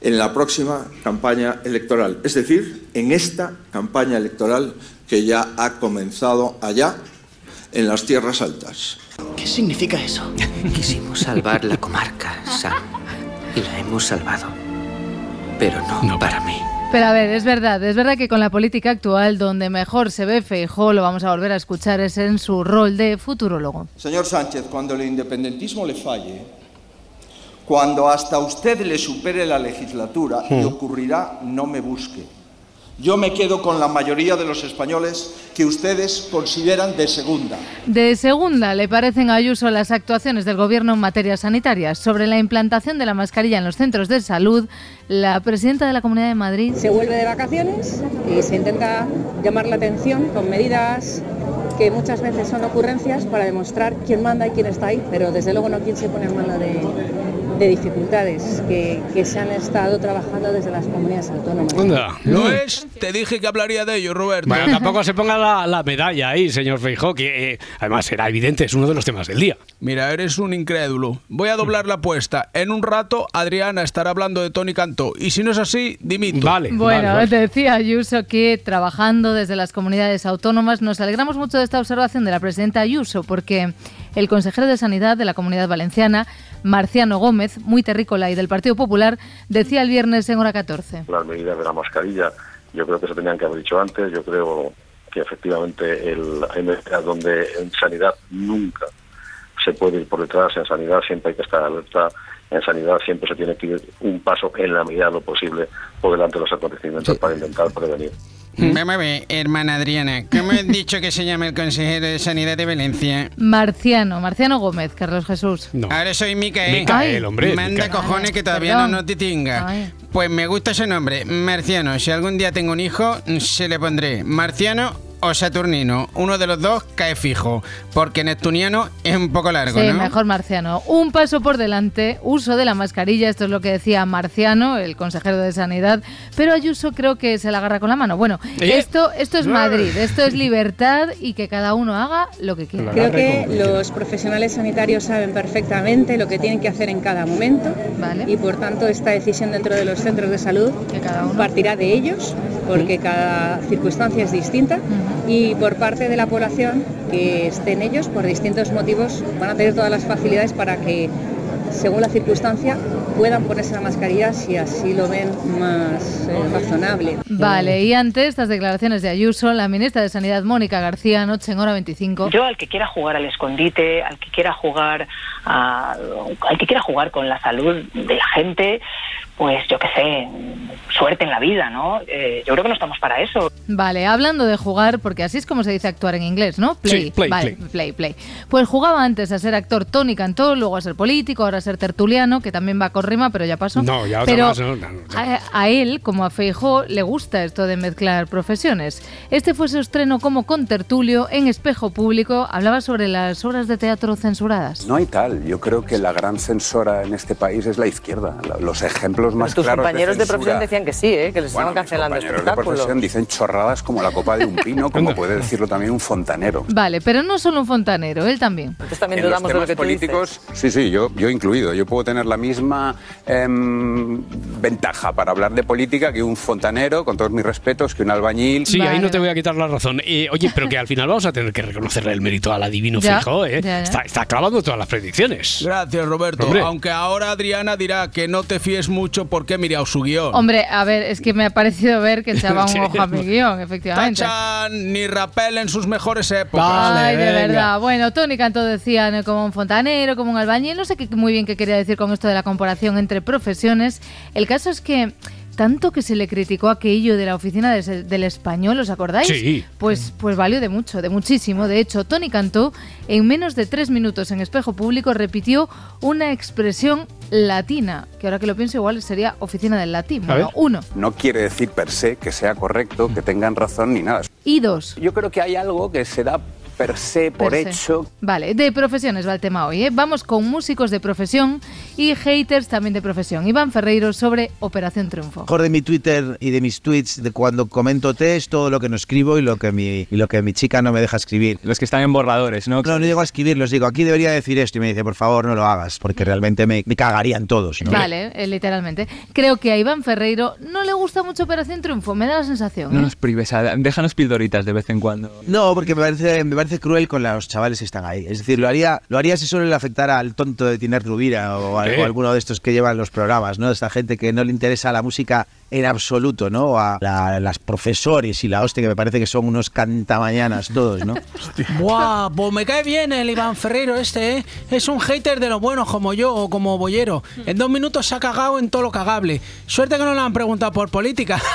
Speaker 42: en la próxima campaña electoral. Es decir, en esta campaña electoral que ya ha comenzado allá en las tierras altas.
Speaker 22: ¿Qué significa eso? Quisimos salvar la comarca, Sam. Y la hemos salvado. Pero no, para mí.
Speaker 31: Pero a ver, es verdad, es verdad que con la política actual, donde mejor se ve Feijó, lo vamos a volver a escuchar, es en su rol de futurólogo.
Speaker 42: Señor Sánchez, cuando el independentismo le falle, cuando hasta usted le supere la legislatura y ocurrirá, no me busque. Yo me quedo con la mayoría de los españoles que ustedes consideran de segunda.
Speaker 31: De segunda, le parecen a Ayuso las actuaciones del Gobierno en materia sanitaria. Sobre la implantación de la mascarilla en los centros de salud, la presidenta de la Comunidad de Madrid...
Speaker 45: Se vuelve de vacaciones y se intenta llamar la atención con medidas que muchas veces son ocurrencias para demostrar quién manda y quién está ahí, pero desde luego no quién se pone en mano de, de dificultades que, que se han estado trabajando desde las comunidades autónomas.
Speaker 37: ¿Lo es? Te dije que hablaría de ello, Roberto.
Speaker 1: Bueno, tampoco se ponga la, la medalla ahí, señor Feijó, que eh, además era evidente, es uno de los temas del día.
Speaker 37: Mira, eres un incrédulo. Voy a doblar la apuesta. En un rato, Adriana estará hablando de Tony Cantó. Y si no es así, dimito.
Speaker 1: Vale.
Speaker 31: Bueno, te decía Ayuso que trabajando desde las comunidades autónomas nos alegramos mucho de esta observación de la presidenta Ayuso porque el consejero de Sanidad de la Comunidad Valenciana, Marciano Gómez, muy terrícola y del Partido Popular, decía el viernes en hora 14.
Speaker 46: Las medidas de la mascarilla, yo creo que se tenían que haber dicho antes. Yo creo que efectivamente el, hay medidas donde en sanidad nunca se puede ir por detrás. En sanidad siempre hay que estar alerta. En sanidad siempre se tiene que ir un paso en la medida de lo posible por delante de los acontecimientos para intentar prevenir.
Speaker 38: Vamos a ver, hermana Adriana, ¿cómo has dicho que se llama el consejero de Sanidad de Valencia?
Speaker 31: Marciano, Marciano Gómez, Carlos Jesús.
Speaker 38: Ahora soy Micael.
Speaker 31: Micael, hombre,
Speaker 38: Manda
Speaker 31: Micael.
Speaker 38: cojones que todavía
Speaker 31: Perdón.
Speaker 38: no, no te tinga.
Speaker 31: Ay.
Speaker 38: Pues me gusta ese nombre, Marciano. Si algún día tengo un hijo, se le pondré Marciano o Saturnino. Uno de los dos cae fijo, porque Neptuniano es un poco largo,
Speaker 31: Sí,
Speaker 38: ¿no?
Speaker 31: mejor Marciano. Un paso por delante, uso de la mascarilla, esto es lo que decía Marciano, el consejero de Sanidad, pero Ayuso creo que se la agarra con la mano. Bueno,
Speaker 45: ¿Eh?
Speaker 31: esto, esto es Madrid, esto es [laughs] libertad y que cada uno haga lo que quiera.
Speaker 45: Creo que los profesionales sanitarios saben perfectamente lo que tienen que hacer en cada momento y por tanto esta decisión dentro de los centros de salud partirá de ellos porque cada circunstancia es distinta y por parte de la población que estén ellos por distintos motivos van a tener todas las facilidades para que según la circunstancia puedan ponerse la mascarilla si así lo ven más eh, razonable.
Speaker 31: Vale, y ante estas declaraciones de Ayuso, la ministra de Sanidad, Mónica García, anoche en hora 25.
Speaker 34: Yo al que quiera jugar al escondite, al que quiera jugar a- al que quiera jugar con la salud de la gente, pues yo qué sé, suerte en la vida, ¿no? Eh, yo creo que no estamos para eso.
Speaker 31: Vale, hablando de jugar, porque así es como se dice actuar en inglés, ¿no? Play,
Speaker 34: Sí, play,
Speaker 31: vale, play, play. Pues jugaba antes a ser actor Tony Cantó, luego a ser político, ahora a ser tertuliano, que también va con rima, pero ya pasó.
Speaker 1: No, ya
Speaker 31: pero
Speaker 1: más, no, no, no.
Speaker 31: A, a él, como a Feijó, le gusta esto de mezclar profesiones. Este fue su estreno como contertulio en Espejo Público. Hablaba sobre las obras de teatro censuradas.
Speaker 43: No hay tal. Yo creo que la gran censora en este país es la izquierda. Los ejemplos más
Speaker 47: Tus
Speaker 43: claros
Speaker 47: compañeros de,
Speaker 43: censura-
Speaker 47: profesión decían que sí, ¿eh? que les
Speaker 43: Bueno,
Speaker 47: estaban cancelando
Speaker 43: compañeros de profesión dicen chorradas como la copa de un pino, como puede decirlo también un fontanero.
Speaker 31: Vale, pero no solo un fontanero, él también.
Speaker 47: también
Speaker 43: en los temas políticos, sí, sí, yo, yo incluido. Yo puedo tener la misma em, ventaja para hablar de política que un fontanero, con todos mis respetos, que un albañil.
Speaker 1: Sí, ahí no te voy a quitar la razón. Eh, oye, pero que al final vamos a tener que reconocerle el mérito al adivino
Speaker 37: Ya,
Speaker 1: fijo, ¿eh?
Speaker 37: ya, ya.
Speaker 1: Está, está clavando todas las predicciones.
Speaker 37: Gracias, Roberto.
Speaker 1: Hombre.
Speaker 37: Aunque ahora Adriana dirá que no te fíes mucho porque he mirado su guion.
Speaker 31: Hombre, a ver, es que me ha parecido ver que echaba un [laughs]
Speaker 37: Sí.
Speaker 31: ojo a mi guion, efectivamente.
Speaker 37: Tachan ni Rapel en sus mejores épocas.
Speaker 31: Ay, de verdad. Bueno, Tony Cantó decía ¿no? como un fontanero, como un albañil. No sé qué, muy bien qué quería decir con esto de la comparación entre profesiones. El caso es que tanto que se le criticó aquello de la oficina de- del español, ¿os acordáis?
Speaker 1: Sí.
Speaker 31: Pues, pues valió de mucho, de muchísimo. De hecho, Tony Cantó, en menos de tres minutos en espejo público, repitió una expresión latina, que ahora que lo pienso igual sería oficina del latín. Bueno, uno.
Speaker 43: No quiere decir per se que sea correcto, que tengan razón ni nada.
Speaker 31: Y dos.
Speaker 43: Yo creo que hay algo que se da per se, por
Speaker 31: Per se.
Speaker 43: hecho,
Speaker 31: Vale, de profesiones va el tema hoy. ¿eh? Vamos con músicos de profesión y haters también de profesión. Iván Ferreiro sobre Operación Triunfo.
Speaker 4: mejor de mi Twitter y de mis tweets de cuando comento test, todo lo que no escribo y lo que mi, y lo que mi chica no me deja escribir. Los que están en borradores, ¿no? No, no llego a escribirlos, digo, aquí debería decir esto y me dice, por favor, no lo hagas, porque realmente me, me cagarían todos. ¿no?
Speaker 31: Vale, eh, literalmente. Creo que a Iván Ferreiro no le gusta mucho Operación Triunfo, me da la sensación.
Speaker 48: No
Speaker 31: ¿eh?
Speaker 48: nos prives, déjanos pildoritas de vez en cuando.
Speaker 4: No, porque me parece, me parece cruel con los chavales que están ahí. Es decir, lo haría, lo haría si solo le afectara al tonto de Tiner Rubira o, a- o alguno de estos que llevan los programas, ¿no? Esta gente que no le interesa la música
Speaker 49: en absoluto, ¿no? A la- las profesores y la hostia, que me parece que son unos cantamañanas todos, ¿no? [laughs]
Speaker 37: Buah, pues me cae bien el Iván Ferreiro este, ¿eh? Es un hater de los buenos como yo o como Bollero. En dos minutos se ha cagado en todo lo cagable. Suerte que no le han preguntado por política. [laughs]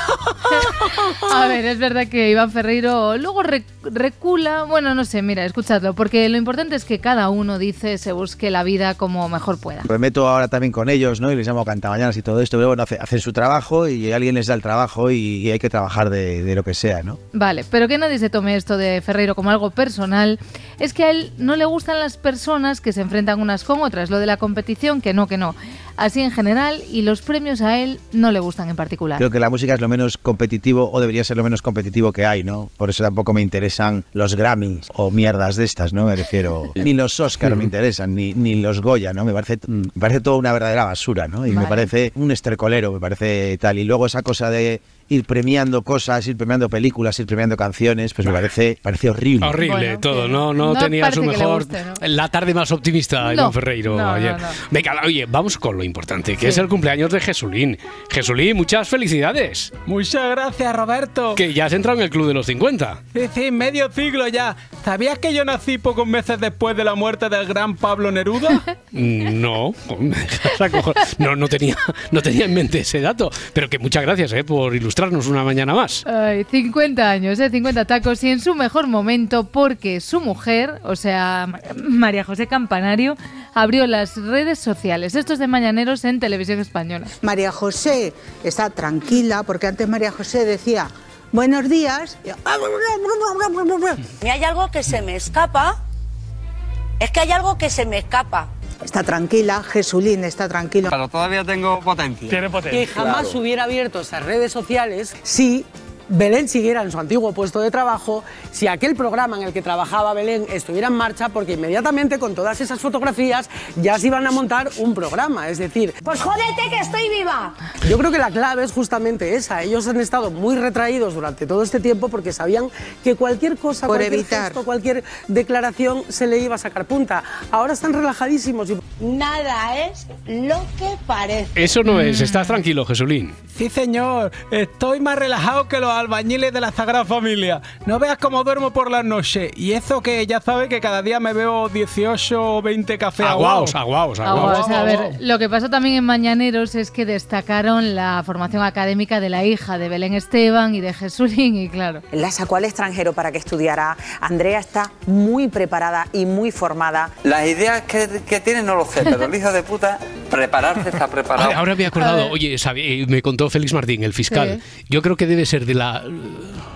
Speaker 31: A ver, es verdad que Iván Ferreiro luego re- recula. Bueno, no sé, mira, escuchadlo, porque lo importante es que cada uno dice, se busque la vida como mejor pueda.
Speaker 49: Me meto ahora también con ellos, ¿no? Y les llamo cantamañanas y todo esto, pero bueno, hace- hacen su trabajo y alguien les da el trabajo y, y hay que trabajar de, de lo que sea, ¿no?
Speaker 31: Vale, pero que nadie se tome esto de Ferreiro como algo personal. Es que a él no le gustan las personas que se enfrentan unas con otras. Lo de la competición, que no, que no. Así en general, y los premios a él no le gustan en particular.
Speaker 49: Creo que la música es lo menos competitivo o debería ser lo menos competitivo que hay, ¿no? Por eso tampoco me interesan los Grammys o mierdas de estas, ¿no? Me refiero. [laughs] Ni los Oscar me interesan, ni, ni los Goya, ¿no? Me parece, me parece toda una verdadera basura, ¿no? Y me parece un estercolero, me parece tal. Y luego esa cosa de ir premiando cosas, ir premiando películas, ir premiando canciones, pues me parece, parece horrible.
Speaker 1: Horrible todo, no, no,
Speaker 31: no
Speaker 1: tenía su mejor.
Speaker 31: guste, ¿no?
Speaker 1: La tarde más optimista,
Speaker 31: No,
Speaker 1: Iván Ferreiro, ayer.
Speaker 31: no.
Speaker 1: Venga, oye, vamos con lo importante, que
Speaker 31: Sí.
Speaker 1: es el cumpleaños de Jesulín. Jesulín, muchas felicidades.
Speaker 37: Muchas gracias, Roberto.
Speaker 1: Que ya has entrado en el club de los 50.
Speaker 37: Sí, sí, medio siglo ya. ¿Sabías que yo nací pocos meses después de la muerte del gran Pablo Neruda? [laughs]
Speaker 1: No, me dejas [laughs] acojo- no, no tenía, no tenía en mente ese dato. Pero que muchas gracias eh, por ilustrarnos una mañana más.
Speaker 31: Ay, 50 años, ¿eh? 50 tacos y en su mejor momento porque su mujer, o sea, Ma- María José Campanario, abrió las redes sociales. Estos de Mañaneros en Televisión Española.
Speaker 50: María José está tranquila porque antes María José decía buenos días. Y
Speaker 51: hay algo que se me escapa. Es que hay algo que se me escapa.
Speaker 50: Está tranquila, Jesulín está tranquilo.
Speaker 52: Pero todavía tengo potencia. Tiene potencia.
Speaker 51: Que jamás
Speaker 52: Claro.
Speaker 51: hubiera abierto esas redes sociales si Belén siguiera en su antiguo puesto de trabajo, si aquel programa en el que trabajaba Belén estuviera en marcha, porque inmediatamente con todas esas fotografías ya se iban a montar un programa. Es decir, Pues jódete que estoy viva. yo creo que la clave es justamente esa. Ellos han estado muy retraídos durante todo este tiempo porque sabían que cualquier cosa,
Speaker 50: Por
Speaker 51: cualquier
Speaker 50: evitar.
Speaker 51: gesto, cualquier declaración se le iba a sacar punta. Ahora están relajadísimos y Nada es lo que parece.
Speaker 1: Eso no es, estás tranquilo, Jesulín.
Speaker 37: Sí, señor. Estoy más relajado que los albañiles de la Sagrada Familia. No veas cómo duermo por las noches. Y eso que ya sabes que cada día me veo 18 o 20 cafés
Speaker 1: Aguaos, aguaos,
Speaker 31: sea, a ver, lo que pasó también en Mañaneros es que destacaron la formación académica de la hija de Belén Esteban y de Jesulín, y claro.
Speaker 53: La sacó al extranjero para que estudiara. Andrea está muy preparada y muy formada.
Speaker 52: Las ideas que, que tiene no lo sé, pero el hijo de puta, prepararse está preparado.
Speaker 1: Ahora, ahora me he acordado, oye, sabe- eh, me contó Félix Martín, el fiscal. Yo creo que debe ser de la.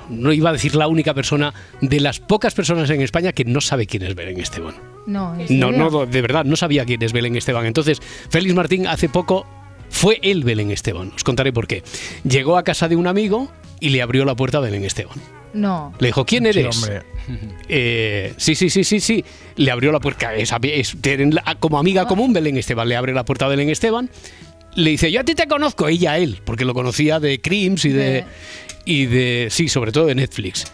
Speaker 1: No iba a decir la única persona, de las pocas personas en España que no sabe quién es Belén Esteban.
Speaker 31: No, ¿en
Speaker 1: No, no, de verdad, no sabía quién es Belén Esteban. Entonces, Félix Martín hace poco fue él Belén Esteban. Os contaré por qué. Llegó a casa de un amigo y le abrió la puerta a Belén Esteban.
Speaker 31: No.
Speaker 1: Le dijo, ¿quién
Speaker 49: Sí,
Speaker 1: eres?
Speaker 49: hombre.
Speaker 1: Eh, sí, sí, sí, sí, sí. Le abrió la puerta. Es, como amiga común, Belén Esteban. Le abre la puerta a Belén Esteban. Le dice, yo a ti te conozco. Ella a él, porque lo conocía de Crims y de, y de. Sí, sobre todo de Netflix.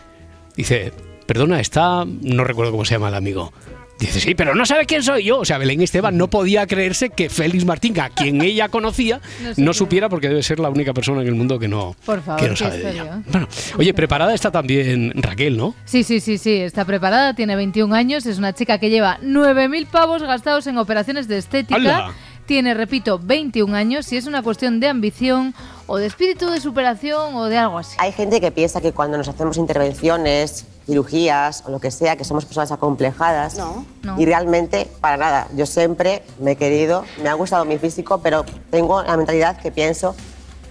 Speaker 1: Dice, perdona, está. No recuerdo cómo se llama el amigo. Dice, sí, pero no sabe quién soy yo. O sea, Belén Esteban no podía creerse que Félix Martín, a quien [laughs] ella conocía,
Speaker 31: No
Speaker 1: no,
Speaker 31: supiera.
Speaker 1: porque debe ser la única persona en el mundo que no,
Speaker 31: Por favor,
Speaker 1: que no sabe de ella. Bueno, oye, preparada está también Raquel, ¿no?
Speaker 31: Sí, sí, sí, sí, está preparada, tiene 21 años, es una chica que lleva 9.000 pavos gastados en operaciones de estética.
Speaker 54: ¡Hala!
Speaker 31: Tiene, repito, 21 años y es una cuestión de ambición o de espíritu de superación o de algo así.
Speaker 53: Hay gente que piensa que cuando nos hacemos intervenciones, cirugías o lo que sea, que somos personas acomplejadas.
Speaker 51: No,
Speaker 31: no.
Speaker 53: Y realmente, para nada. Yo siempre me he querido, me ha gustado mi físico, pero tengo la mentalidad que pienso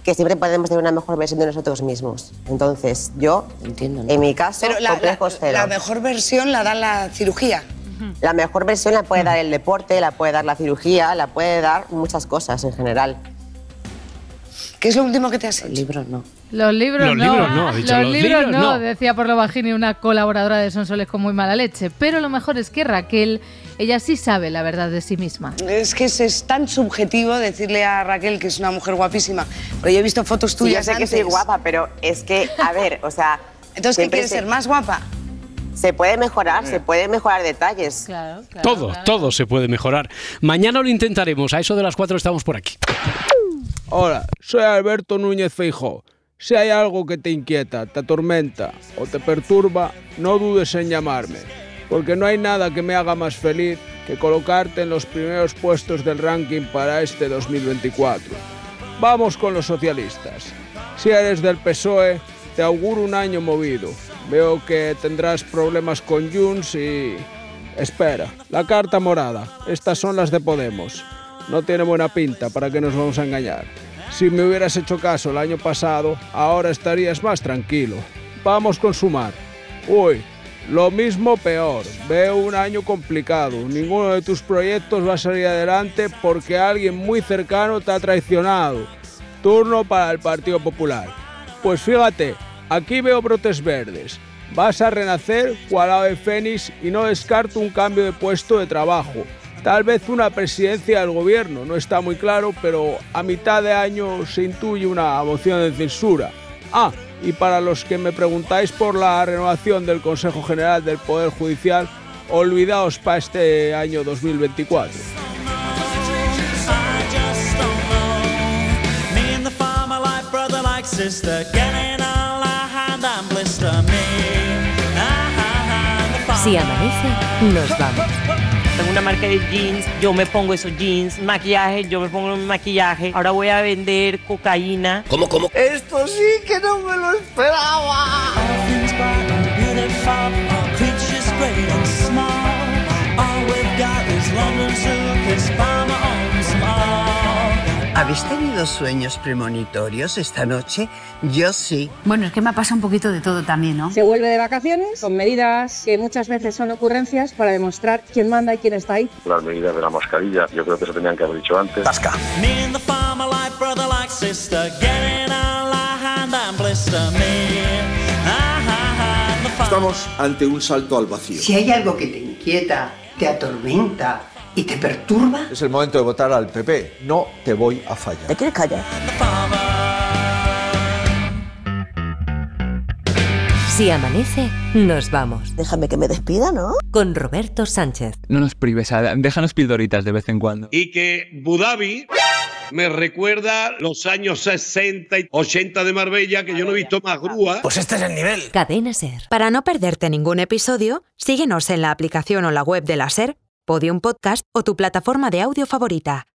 Speaker 53: que siempre podemos tener una mejor versión de nosotros mismos. Entonces, yo, en mi caso,
Speaker 51: Pero la, la-
Speaker 53: complejos cero.
Speaker 51: la mejor versión la da la cirugía.
Speaker 53: La mejor versión la puede dar el deporte, la puede dar la cirugía, la puede dar muchas cosas en general.
Speaker 51: ¿Qué es lo último que te has hecho?
Speaker 53: Libros no.
Speaker 31: Los libros
Speaker 53: Los
Speaker 31: no.
Speaker 53: libros no, ha dicho,
Speaker 31: los,
Speaker 53: los
Speaker 31: libros,
Speaker 53: libros
Speaker 31: no,
Speaker 53: no.
Speaker 31: decía por lo bajini una colaboradora de Sonsoles con muy mala leche. Pero lo mejor es que Raquel, ella sí sabe la verdad de sí misma.
Speaker 51: Es que es, es tan subjetivo decirle a Raquel que es una mujer guapísima. Pero yo he visto fotos
Speaker 53: Sí,
Speaker 51: tuyas
Speaker 53: yo sé que soy guapa, pero es que, a ver, o sea... [laughs]
Speaker 51: Entonces, ¿qué quieres
Speaker 53: se-
Speaker 51: ser? ¿Más guapa?
Speaker 53: Se puede mejorar, se puede mejorar detalles.
Speaker 31: Claro,
Speaker 1: todo, todo se puede mejorar. Mañana lo intentaremos. A eso de las 4 estamos por aquí.
Speaker 37: Hola, soy Alberto Núñez Feijó. Si hay algo que te inquieta, te atormenta o te perturba, no dudes en llamarme, porque no hay nada que me haga más feliz que colocarte en los primeros puestos del ranking para este 2024. Vamos con los socialistas. Si eres del PSOE, te auguro un año movido. Veo que tendrás problemas con Junts y... Espera, la carta morada. Estas son las de Podemos. No tiene buena pinta, ¿para qué nos vamos a engañar? Si me hubieras hecho caso el año pasado, ahora estarías más tranquilo. Vamos con sumar. Uy, lo mismo peor. Veo un año complicado. Ninguno de tus proyectos va a salir adelante porque alguien muy cercano te ha traicionado. Turno para el Partido Popular. Pues fíjate, aquí veo brotes verdes. Vas a renacer cual ave fénix y no descarto un cambio de puesto de trabajo. Tal vez una presidencia del gobierno, no está muy claro, pero a mitad de año se intuye una moción de censura. Ah, y para los que me preguntáis por la renovación del Consejo General del Poder Judicial, olvidaos para este año 2024.
Speaker 55: Me and the farmer like brother like sister, getting all
Speaker 56: Si amanece, nos vamos.
Speaker 17: Tengo una marca de jeans, yo me pongo esos jeans, maquillaje, yo me pongo mi maquillaje. Ahora voy a vender cocaína.
Speaker 56: ¿Cómo, cómo?
Speaker 17: Esto sí que no me lo esperaba.
Speaker 55: All things bright and beautiful, all creatures great and small. All we've got is London Zoo,
Speaker 57: ¿Habéis tenido sueños premonitorios esta noche? Yo sí.
Speaker 58: Bueno, es que me ha pasado un poquito de todo también, ¿no?
Speaker 45: Se vuelve de vacaciones con medidas que muchas veces son ocurrencias para demostrar quién manda y quién está ahí.
Speaker 46: Las medidas de la mascarilla, yo creo que se tenían que haber dicho antes.
Speaker 55: Me. Ah, ah, ah.
Speaker 42: Estamos ante un salto al vacío.
Speaker 57: Si hay algo que te inquieta, te atormenta y te perturba,
Speaker 42: Es el momento de votar al PP. No te voy a fallar.
Speaker 57: ¿te quieres callar?
Speaker 56: Si amanece, nos vamos.
Speaker 57: Déjame que me despida, ¿no?
Speaker 56: Con Roberto Sánchez.
Speaker 48: No nos prives, a- déjanos pildoritas de vez en cuando.
Speaker 59: Y que Budabi me recuerda los años 60 y 80 de Marbella, que yo no he visto más grúa.
Speaker 57: Pues este es el nivel.
Speaker 56: Cadena Ser.
Speaker 26: Para no perderte ningún episodio, síguenos en la aplicación o la web de la SER, Podium Podcast o tu plataforma de audio favorita.